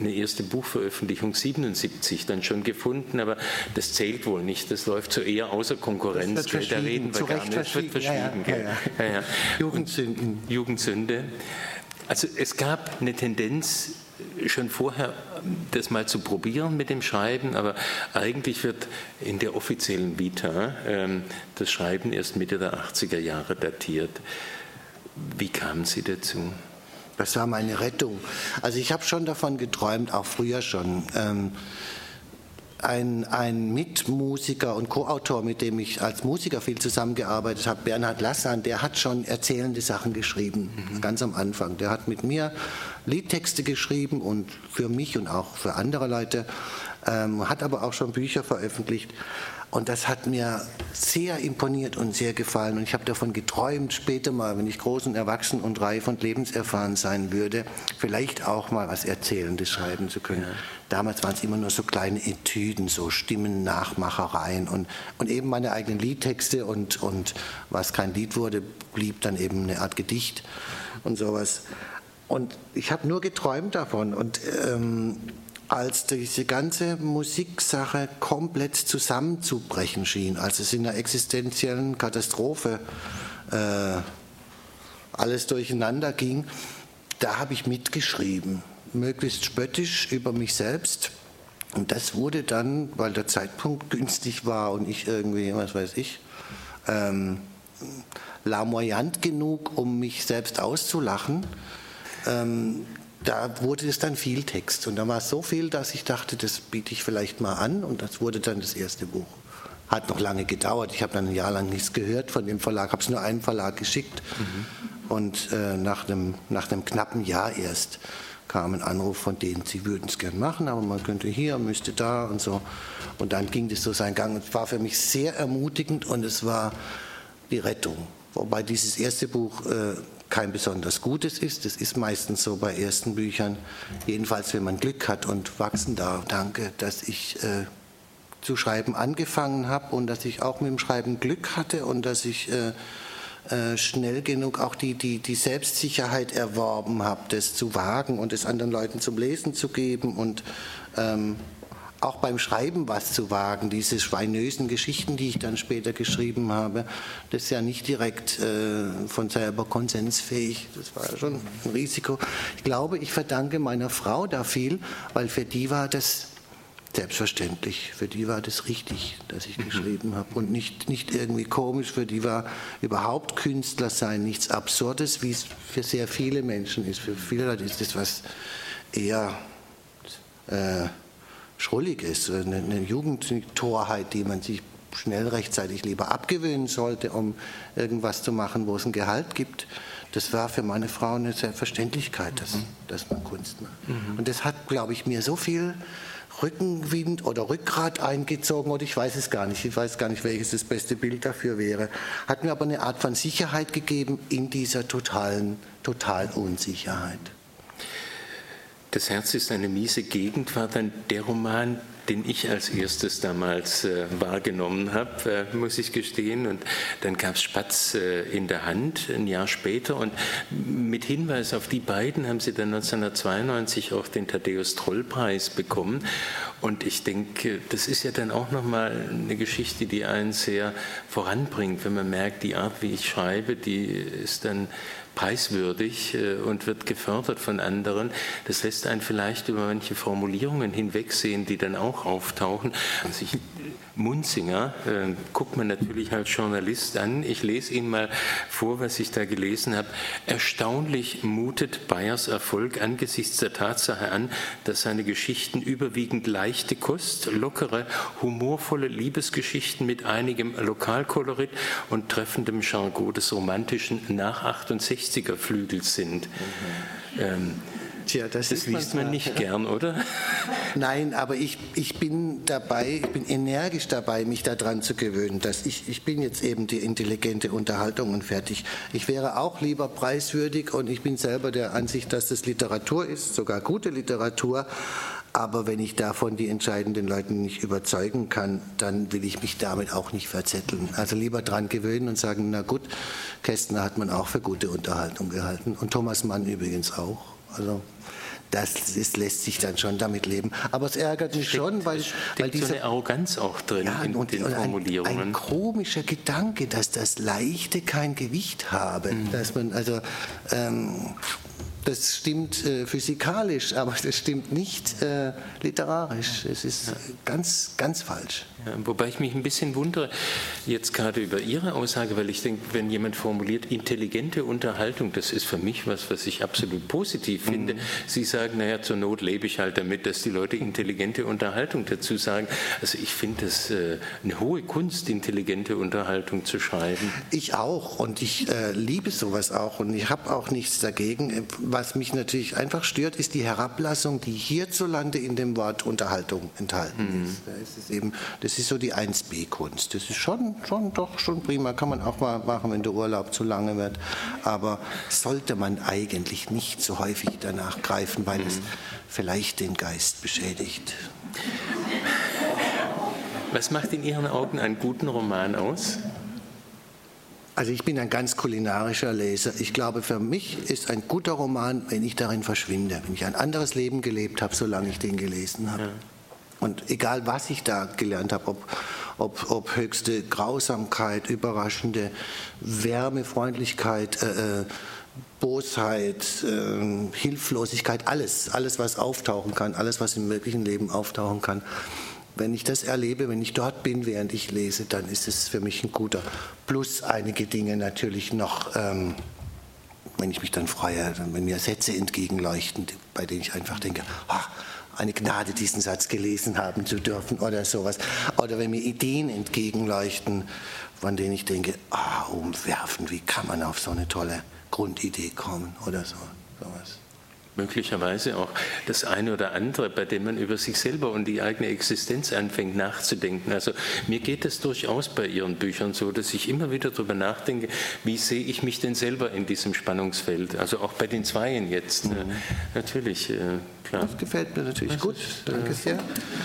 eine erste Buchveröffentlichung 77 dann schon gefunden, aber das zählt wohl nicht. Das läuft so eher außer Konkurrenz. Da reden wir gar nicht. Das wird verschwiegen. Ja, ja, ja, Jugendsünden. Jugendsünde. Also es gab eine Tendenz schon vorher das mal zu probieren mit dem Schreiben, aber eigentlich wird in der offiziellen Vita ähm, das Schreiben erst Mitte der 80er Jahre datiert. Wie kamen Sie dazu? Das war meine Rettung. Also ich habe schon davon geträumt, auch früher schon. Ähm, ein, ein, Mitmusiker und Co-Autor, mit dem ich als Musiker viel zusammengearbeitet habe, Bernhard Lassan, der hat schon erzählende Sachen geschrieben, mhm. ganz am Anfang. Der hat mit mir Liedtexte geschrieben und für mich und auch für andere Leute, ähm, hat aber auch schon Bücher veröffentlicht. Und das hat mir sehr imponiert und sehr gefallen. Und ich habe davon geträumt, später mal, wenn ich groß und erwachsen und reif und lebenserfahren sein würde, vielleicht auch mal was Erzählendes schreiben zu können. Ja. Damals waren es immer nur so kleine Etüden, so Stimmennachmachereien und, und eben meine eigenen Liedtexte und, und was kein Lied wurde, blieb dann eben eine Art Gedicht und sowas. Und ich habe nur geträumt davon. Und ähm, als diese ganze Musiksache komplett zusammenzubrechen schien, als es in einer existenziellen Katastrophe äh, alles durcheinander ging, da habe ich mitgeschrieben, möglichst spöttisch über mich selbst. Und das wurde dann, weil der Zeitpunkt günstig war und ich irgendwie, was weiß ich, ähm, lamoyant genug, um mich selbst auszulachen, ähm, da wurde es dann viel Text. Und da war es so viel, dass ich dachte, das biete ich vielleicht mal an. Und das wurde dann das erste Buch. hat noch lange gedauert. Ich habe dann ein Jahr lang nichts gehört von dem Verlag, habe es nur einen Verlag geschickt. Mhm. Und äh, nach, einem, nach einem knappen Jahr erst kam ein Anruf von denen, sie würden es gern machen, aber man könnte hier, müsste da und so. Und dann ging das so seinen Gang. Und es war für mich sehr ermutigend und es war die Rettung. Wobei dieses erste Buch äh, kein besonders gutes ist. Das ist meistens so bei ersten Büchern. Jedenfalls, wenn man Glück hat und wachsen darf. Danke, dass ich äh, zu schreiben angefangen habe und dass ich auch mit dem Schreiben Glück hatte und dass ich äh, äh, schnell genug auch die, die, die Selbstsicherheit erworben habe, das zu wagen und es anderen Leuten zum Lesen zu geben und ähm, auch beim Schreiben was zu wagen, diese schweinösen Geschichten, die ich dann später geschrieben habe, das ist ja nicht direkt äh, von selber konsensfähig. Das war ja schon ein Risiko. Ich glaube, ich verdanke meiner Frau da viel, weil für die war das selbstverständlich. Für die war das richtig, dass ich mhm. geschrieben habe und nicht, nicht irgendwie komisch. Für die war überhaupt Künstler sein nichts Absurdes, wie es für sehr viele Menschen ist. Für viele Leute ist das was eher äh, Schrulliges, eine, eine Jugendtorheit, die man sich schnell rechtzeitig lieber abgewöhnen sollte, um irgendwas zu machen, wo es ein Gehalt gibt. Das war für meine Frau eine Selbstverständlichkeit, dass, mhm. dass man Kunst macht. Mhm. Und das hat, glaube ich, mir so viel Rückenwind oder Rückgrat eingezogen oder ich weiß es gar nicht. Ich weiß gar nicht, welches das beste Bild dafür wäre. Hat mir aber eine Art von Sicherheit gegeben in dieser totalen, totalen Unsicherheit. Das Herz ist eine miese Gegend war dann der Roman, den ich als erstes damals äh, wahrgenommen habe, äh, muss ich gestehen. Und dann gab es Spatz äh, in der Hand ein Jahr später. Und mit Hinweis auf die beiden haben sie dann 1992 auch den Thaddeus-Troll-Preis bekommen. Und ich denke, das ist ja dann auch nochmal eine Geschichte, die einen sehr voranbringt, wenn man merkt, die Art, wie ich schreibe, die ist dann preiswürdig äh, und wird gefördert von anderen. Das lässt einen vielleicht über manche Formulierungen hinwegsehen, die dann auch auftauchen. Also ich Munzinger äh, guckt man natürlich als Journalist an. Ich lese Ihnen mal vor, was ich da gelesen habe. Erstaunlich mutet Bayers Erfolg angesichts der Tatsache an, dass seine Geschichten überwiegend leichte Kost, lockere, humorvolle Liebesgeschichten mit einigem Lokalkolorit und treffendem Jargon des romantischen Nach-68er Flügels sind. Mhm. Ähm, Tja, das, das liest man, man nicht gern, oder? Nein, aber ich, ich bin dabei, ich bin energisch dabei, mich daran zu gewöhnen, dass ich, ich bin jetzt eben die intelligente Unterhaltung und fertig. Ich wäre auch lieber preiswürdig und ich bin selber der Ansicht, dass das Literatur ist, sogar gute Literatur. Aber wenn ich davon die entscheidenden Leute nicht überzeugen kann, dann will ich mich damit auch nicht verzetteln. Also lieber dran gewöhnen und sagen, na gut, Kästner hat man auch für gute Unterhaltung gehalten und Thomas Mann übrigens auch. Also das ist, lässt sich dann schon damit leben. Aber es ärgert mich steckt, schon, weil, weil diese so eine Arroganz auch drin ja, in und, den Formulierungen. Ein, ein, komischer Gedanke, dass das Leichte kein Gewicht habe, mhm. dass man also ähm, das stimmt äh, physikalisch, aber das stimmt nicht äh, literarisch. Es ist ja. ganz, ganz falsch. Ja, wobei ich mich ein bisschen wundere jetzt gerade über Ihre Aussage, weil ich denke, wenn jemand formuliert, intelligente Unterhaltung, das ist für mich was, was ich absolut positiv finde. Mhm. Sie sagen, naja, zur Not lebe ich halt damit, dass die Leute intelligente Unterhaltung dazu sagen. Also ich finde das äh, eine hohe Kunst, intelligente Unterhaltung zu schreiben. Ich auch und ich äh, liebe sowas auch und ich habe auch nichts dagegen was mich natürlich einfach stört, ist die Herablassung, die hierzulande in dem Wort Unterhaltung enthalten mhm. ist. Da ist eben, das ist so die 1b-Kunst. Das ist schon, schon, doch schon prima, kann man auch mal machen, wenn der Urlaub zu lange wird. Aber sollte man eigentlich nicht so häufig danach greifen, weil mhm. es vielleicht den Geist beschädigt. Was macht in Ihren Augen einen guten Roman aus? Also ich bin ein ganz kulinarischer Leser. Ich glaube, für mich ist ein guter Roman, wenn ich darin verschwinde, wenn ich ein anderes Leben gelebt habe, solange ich den gelesen habe. Ja. Und egal, was ich da gelernt habe, ob, ob, ob höchste Grausamkeit, überraschende Wärme, Freundlichkeit, äh, äh Bosheit, äh, Hilflosigkeit, alles, alles, was auftauchen kann, alles, was im wirklichen Leben auftauchen kann wenn ich das erlebe, wenn ich dort bin, während ich lese, dann ist es für mich ein guter. Plus einige Dinge natürlich noch, ähm, wenn ich mich dann freue, wenn mir Sätze entgegenleuchten, bei denen ich einfach denke, ach, eine Gnade, diesen Satz gelesen haben zu dürfen oder sowas. Oder wenn mir Ideen entgegenleuchten, von denen ich denke, ah, umwerfen, wie kann man auf so eine tolle Grundidee kommen oder so, sowas möglicherweise auch das eine oder andere, bei dem man über sich selber und die eigene Existenz anfängt nachzudenken. Also mir geht es durchaus bei Ihren Büchern so, dass ich immer wieder darüber nachdenke, wie sehe ich mich denn selber in diesem Spannungsfeld? Also auch bei den Zweien jetzt. Ne? Mhm. Natürlich, äh, klar. Das gefällt mir natürlich das gut. Ist, Danke äh, sehr.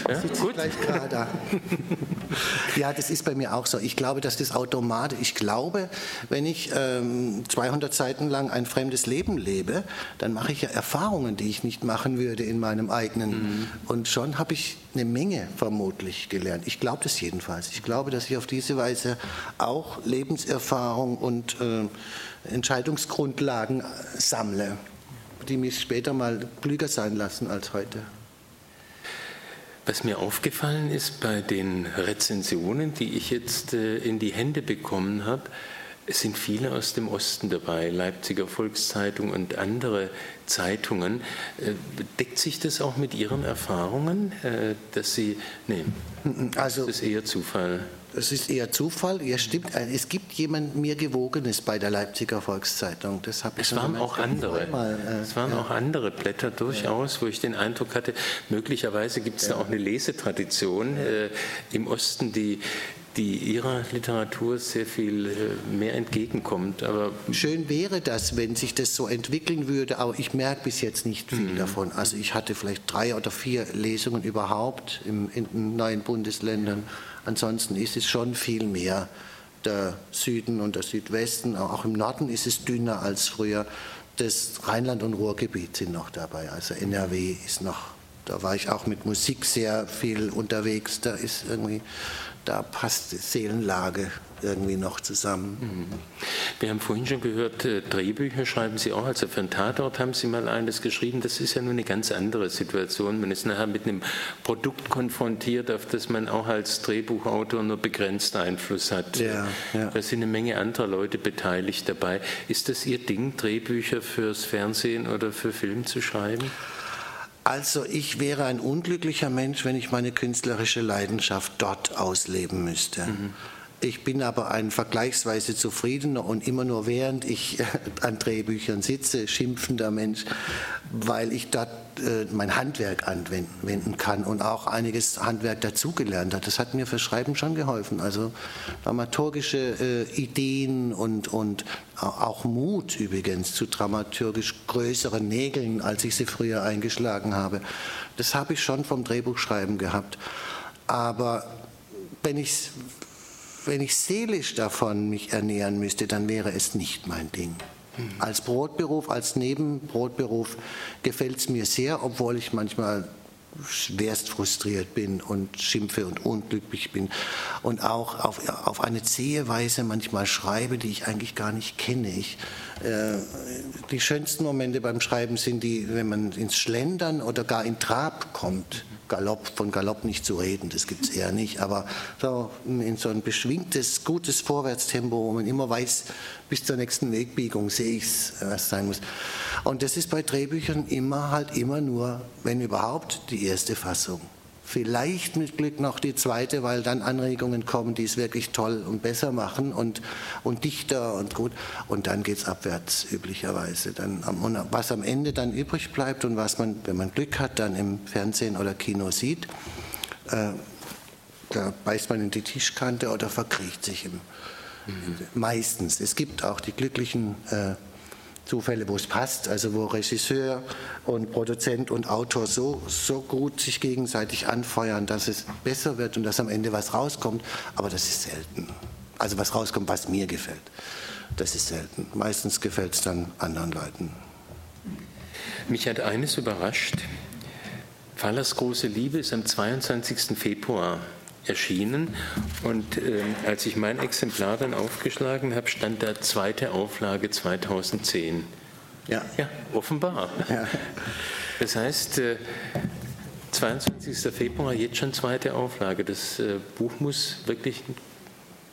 Ja, Sitzt gut. gleich gerade ja, das ist bei mir auch so. Ich glaube, dass das automatisch, ich glaube, wenn ich ähm, 200 Seiten lang ein fremdes Leben lebe, dann mache ich ja Erfahrungen Erfahrungen, die ich nicht machen würde in meinem eigenen. Mhm. Und schon habe ich eine Menge vermutlich gelernt. Ich glaube das jedenfalls. Ich glaube, dass ich auf diese Weise auch Lebenserfahrung und äh, Entscheidungsgrundlagen sammle, die mich später mal klüger sein lassen als heute. Was mir aufgefallen ist bei den Rezensionen, die ich jetzt äh, in die Hände bekommen habe, es sind viele aus dem Osten dabei, Leipziger Volkszeitung und andere Zeitungen. Äh, deckt sich das auch mit Ihren Erfahrungen, äh, dass Sie, nee, also, das ist eher Zufall. Es ist eher Zufall. Ja, stimmt. Äh, es gibt jemand mir gewogenes bei der Leipziger Volkszeitung. Das habe ich. Es waren auch andere. Mal, äh, es waren ja. auch andere Blätter durchaus, ja. wo ich den Eindruck hatte, möglicherweise gibt es ja. da auch eine Lesetradition äh, im Osten, die die ihrer Literatur sehr viel äh, mehr entgegenkommt. Aber Schön wäre das, wenn sich das so entwickeln würde, aber ich merke bis jetzt nicht viel mhm. davon. Also ich hatte vielleicht drei oder vier Lesungen überhaupt im, in den neuen Bundesländern. Ansonsten ist es schon viel mehr. Der Süden und der Südwesten, auch im Norden ist es dünner als früher. Das Rheinland- und Ruhrgebiet sind noch dabei. Also NRW ist noch, da war ich auch mit Musik sehr viel unterwegs. Da ist irgendwie da passt die Seelenlage irgendwie noch zusammen. Mhm. Wir haben vorhin schon gehört, äh, Drehbücher schreiben Sie auch. Also für einen Tatort haben Sie mal eines geschrieben. Das ist ja nun eine ganz andere Situation. Man ist nachher mit einem Produkt konfrontiert, auf das man auch als Drehbuchautor nur begrenzt Einfluss hat. Ja, ja. Da sind eine Menge anderer Leute beteiligt dabei. Ist das Ihr Ding, Drehbücher fürs Fernsehen oder für Film zu schreiben? Also ich wäre ein unglücklicher Mensch, wenn ich meine künstlerische Leidenschaft dort ausleben müsste. Mhm. Ich bin aber ein vergleichsweise zufriedener und immer nur während ich an Drehbüchern sitze, schimpfender Mensch, weil ich dort äh, mein Handwerk anwenden kann und auch einiges Handwerk dazugelernt hat. Das hat mir für Schreiben schon geholfen. Also dramaturgische äh, Ideen und, und auch Mut übrigens zu dramaturgisch größeren Nägeln, als ich sie früher eingeschlagen habe. Das habe ich schon vom Drehbuchschreiben gehabt. Aber wenn ich wenn ich seelisch davon mich ernähren müsste, dann wäre es nicht mein Ding. Als Brotberuf, als Nebenbrotberuf gefällt es mir sehr, obwohl ich manchmal schwerst frustriert bin und schimpfe und unglücklich bin und auch auf, auf eine zähe Weise manchmal schreibe, die ich eigentlich gar nicht kenne. Ich, äh, die schönsten Momente beim Schreiben sind die, wenn man ins Schlendern oder gar in Trab kommt. Galopp, von Galopp nicht zu reden, das gibt es eher nicht, aber so in so ein beschwingtes, gutes Vorwärtstempo, wo man immer weiß, bis zur nächsten Wegbiegung sehe ich es, was sein muss. Und das ist bei Drehbüchern immer halt immer nur, wenn überhaupt, die erste Fassung. Vielleicht mit Glück noch die zweite, weil dann Anregungen kommen, die es wirklich toll und besser machen und, und dichter und gut. Und dann geht es abwärts üblicherweise. Dann, was am Ende dann übrig bleibt und was man, wenn man Glück hat, dann im Fernsehen oder Kino sieht, äh, da beißt man in die Tischkante oder verkriecht sich im, mhm. meistens. Es gibt auch die glücklichen äh, Zufälle, wo es passt, also wo Regisseur und Produzent und Autor so, so gut sich gegenseitig anfeuern, dass es besser wird und dass am Ende was rauskommt, aber das ist selten. Also was rauskommt, was mir gefällt, das ist selten. Meistens gefällt es dann anderen Leuten. Mich hat eines überrascht. Fallers große Liebe ist am 22. Februar erschienen. Und äh, als ich mein Exemplar dann aufgeschlagen habe, stand da zweite Auflage 2010. Ja, ja offenbar. Ja. Das heißt, äh, 22. Februar, jetzt schon zweite Auflage. Das äh, Buch muss wirklich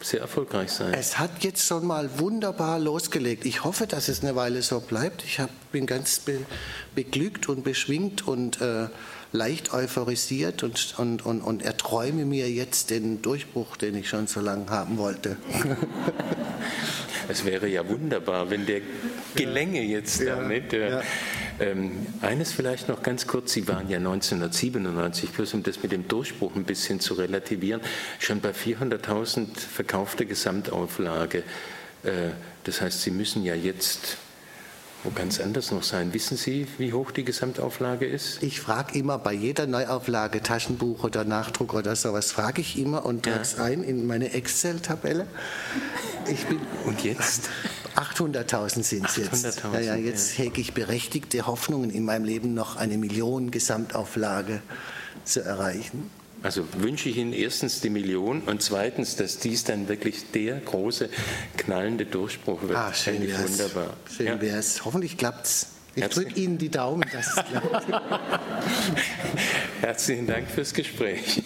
sehr erfolgreich sein. Es hat jetzt schon mal wunderbar losgelegt. Ich hoffe, dass es eine Weile so bleibt. Ich hab, bin ganz be, beglückt und beschwingt und äh, leicht euphorisiert und, und, und, und erträume mir jetzt den Durchbruch, den ich schon so lange haben wollte. Es wäre ja wunderbar, wenn der gelänge jetzt ja, damit. Ja. Ähm, eines vielleicht noch ganz kurz, Sie waren ja 1997, bloß um das mit dem Durchbruch ein bisschen zu relativieren, schon bei 400.000 verkaufte Gesamtauflage. Äh, das heißt, Sie müssen ja jetzt wo ganz anders noch sein. Wissen Sie, wie hoch die Gesamtauflage ist? Ich frage immer bei jeder Neuauflage, Taschenbuch oder Nachdruck oder sowas, frage ich immer und trage es ja. ein in meine Excel-Tabelle. und jetzt? 800.000 sind es jetzt. Ja, ja, jetzt ja. hege ich berechtigte Hoffnungen in meinem Leben noch eine Million Gesamtauflage zu erreichen. Also wünsche ich Ihnen erstens die Million und zweitens, dass dies dann wirklich der große knallende Durchbruch wird. Ah, schön wär's. wunderbar. Schön ja. wäre es. Hoffentlich klappt es. Ich drücke Ihnen die Daumen, dass es klappt. Herzlichen Dank fürs Gespräch.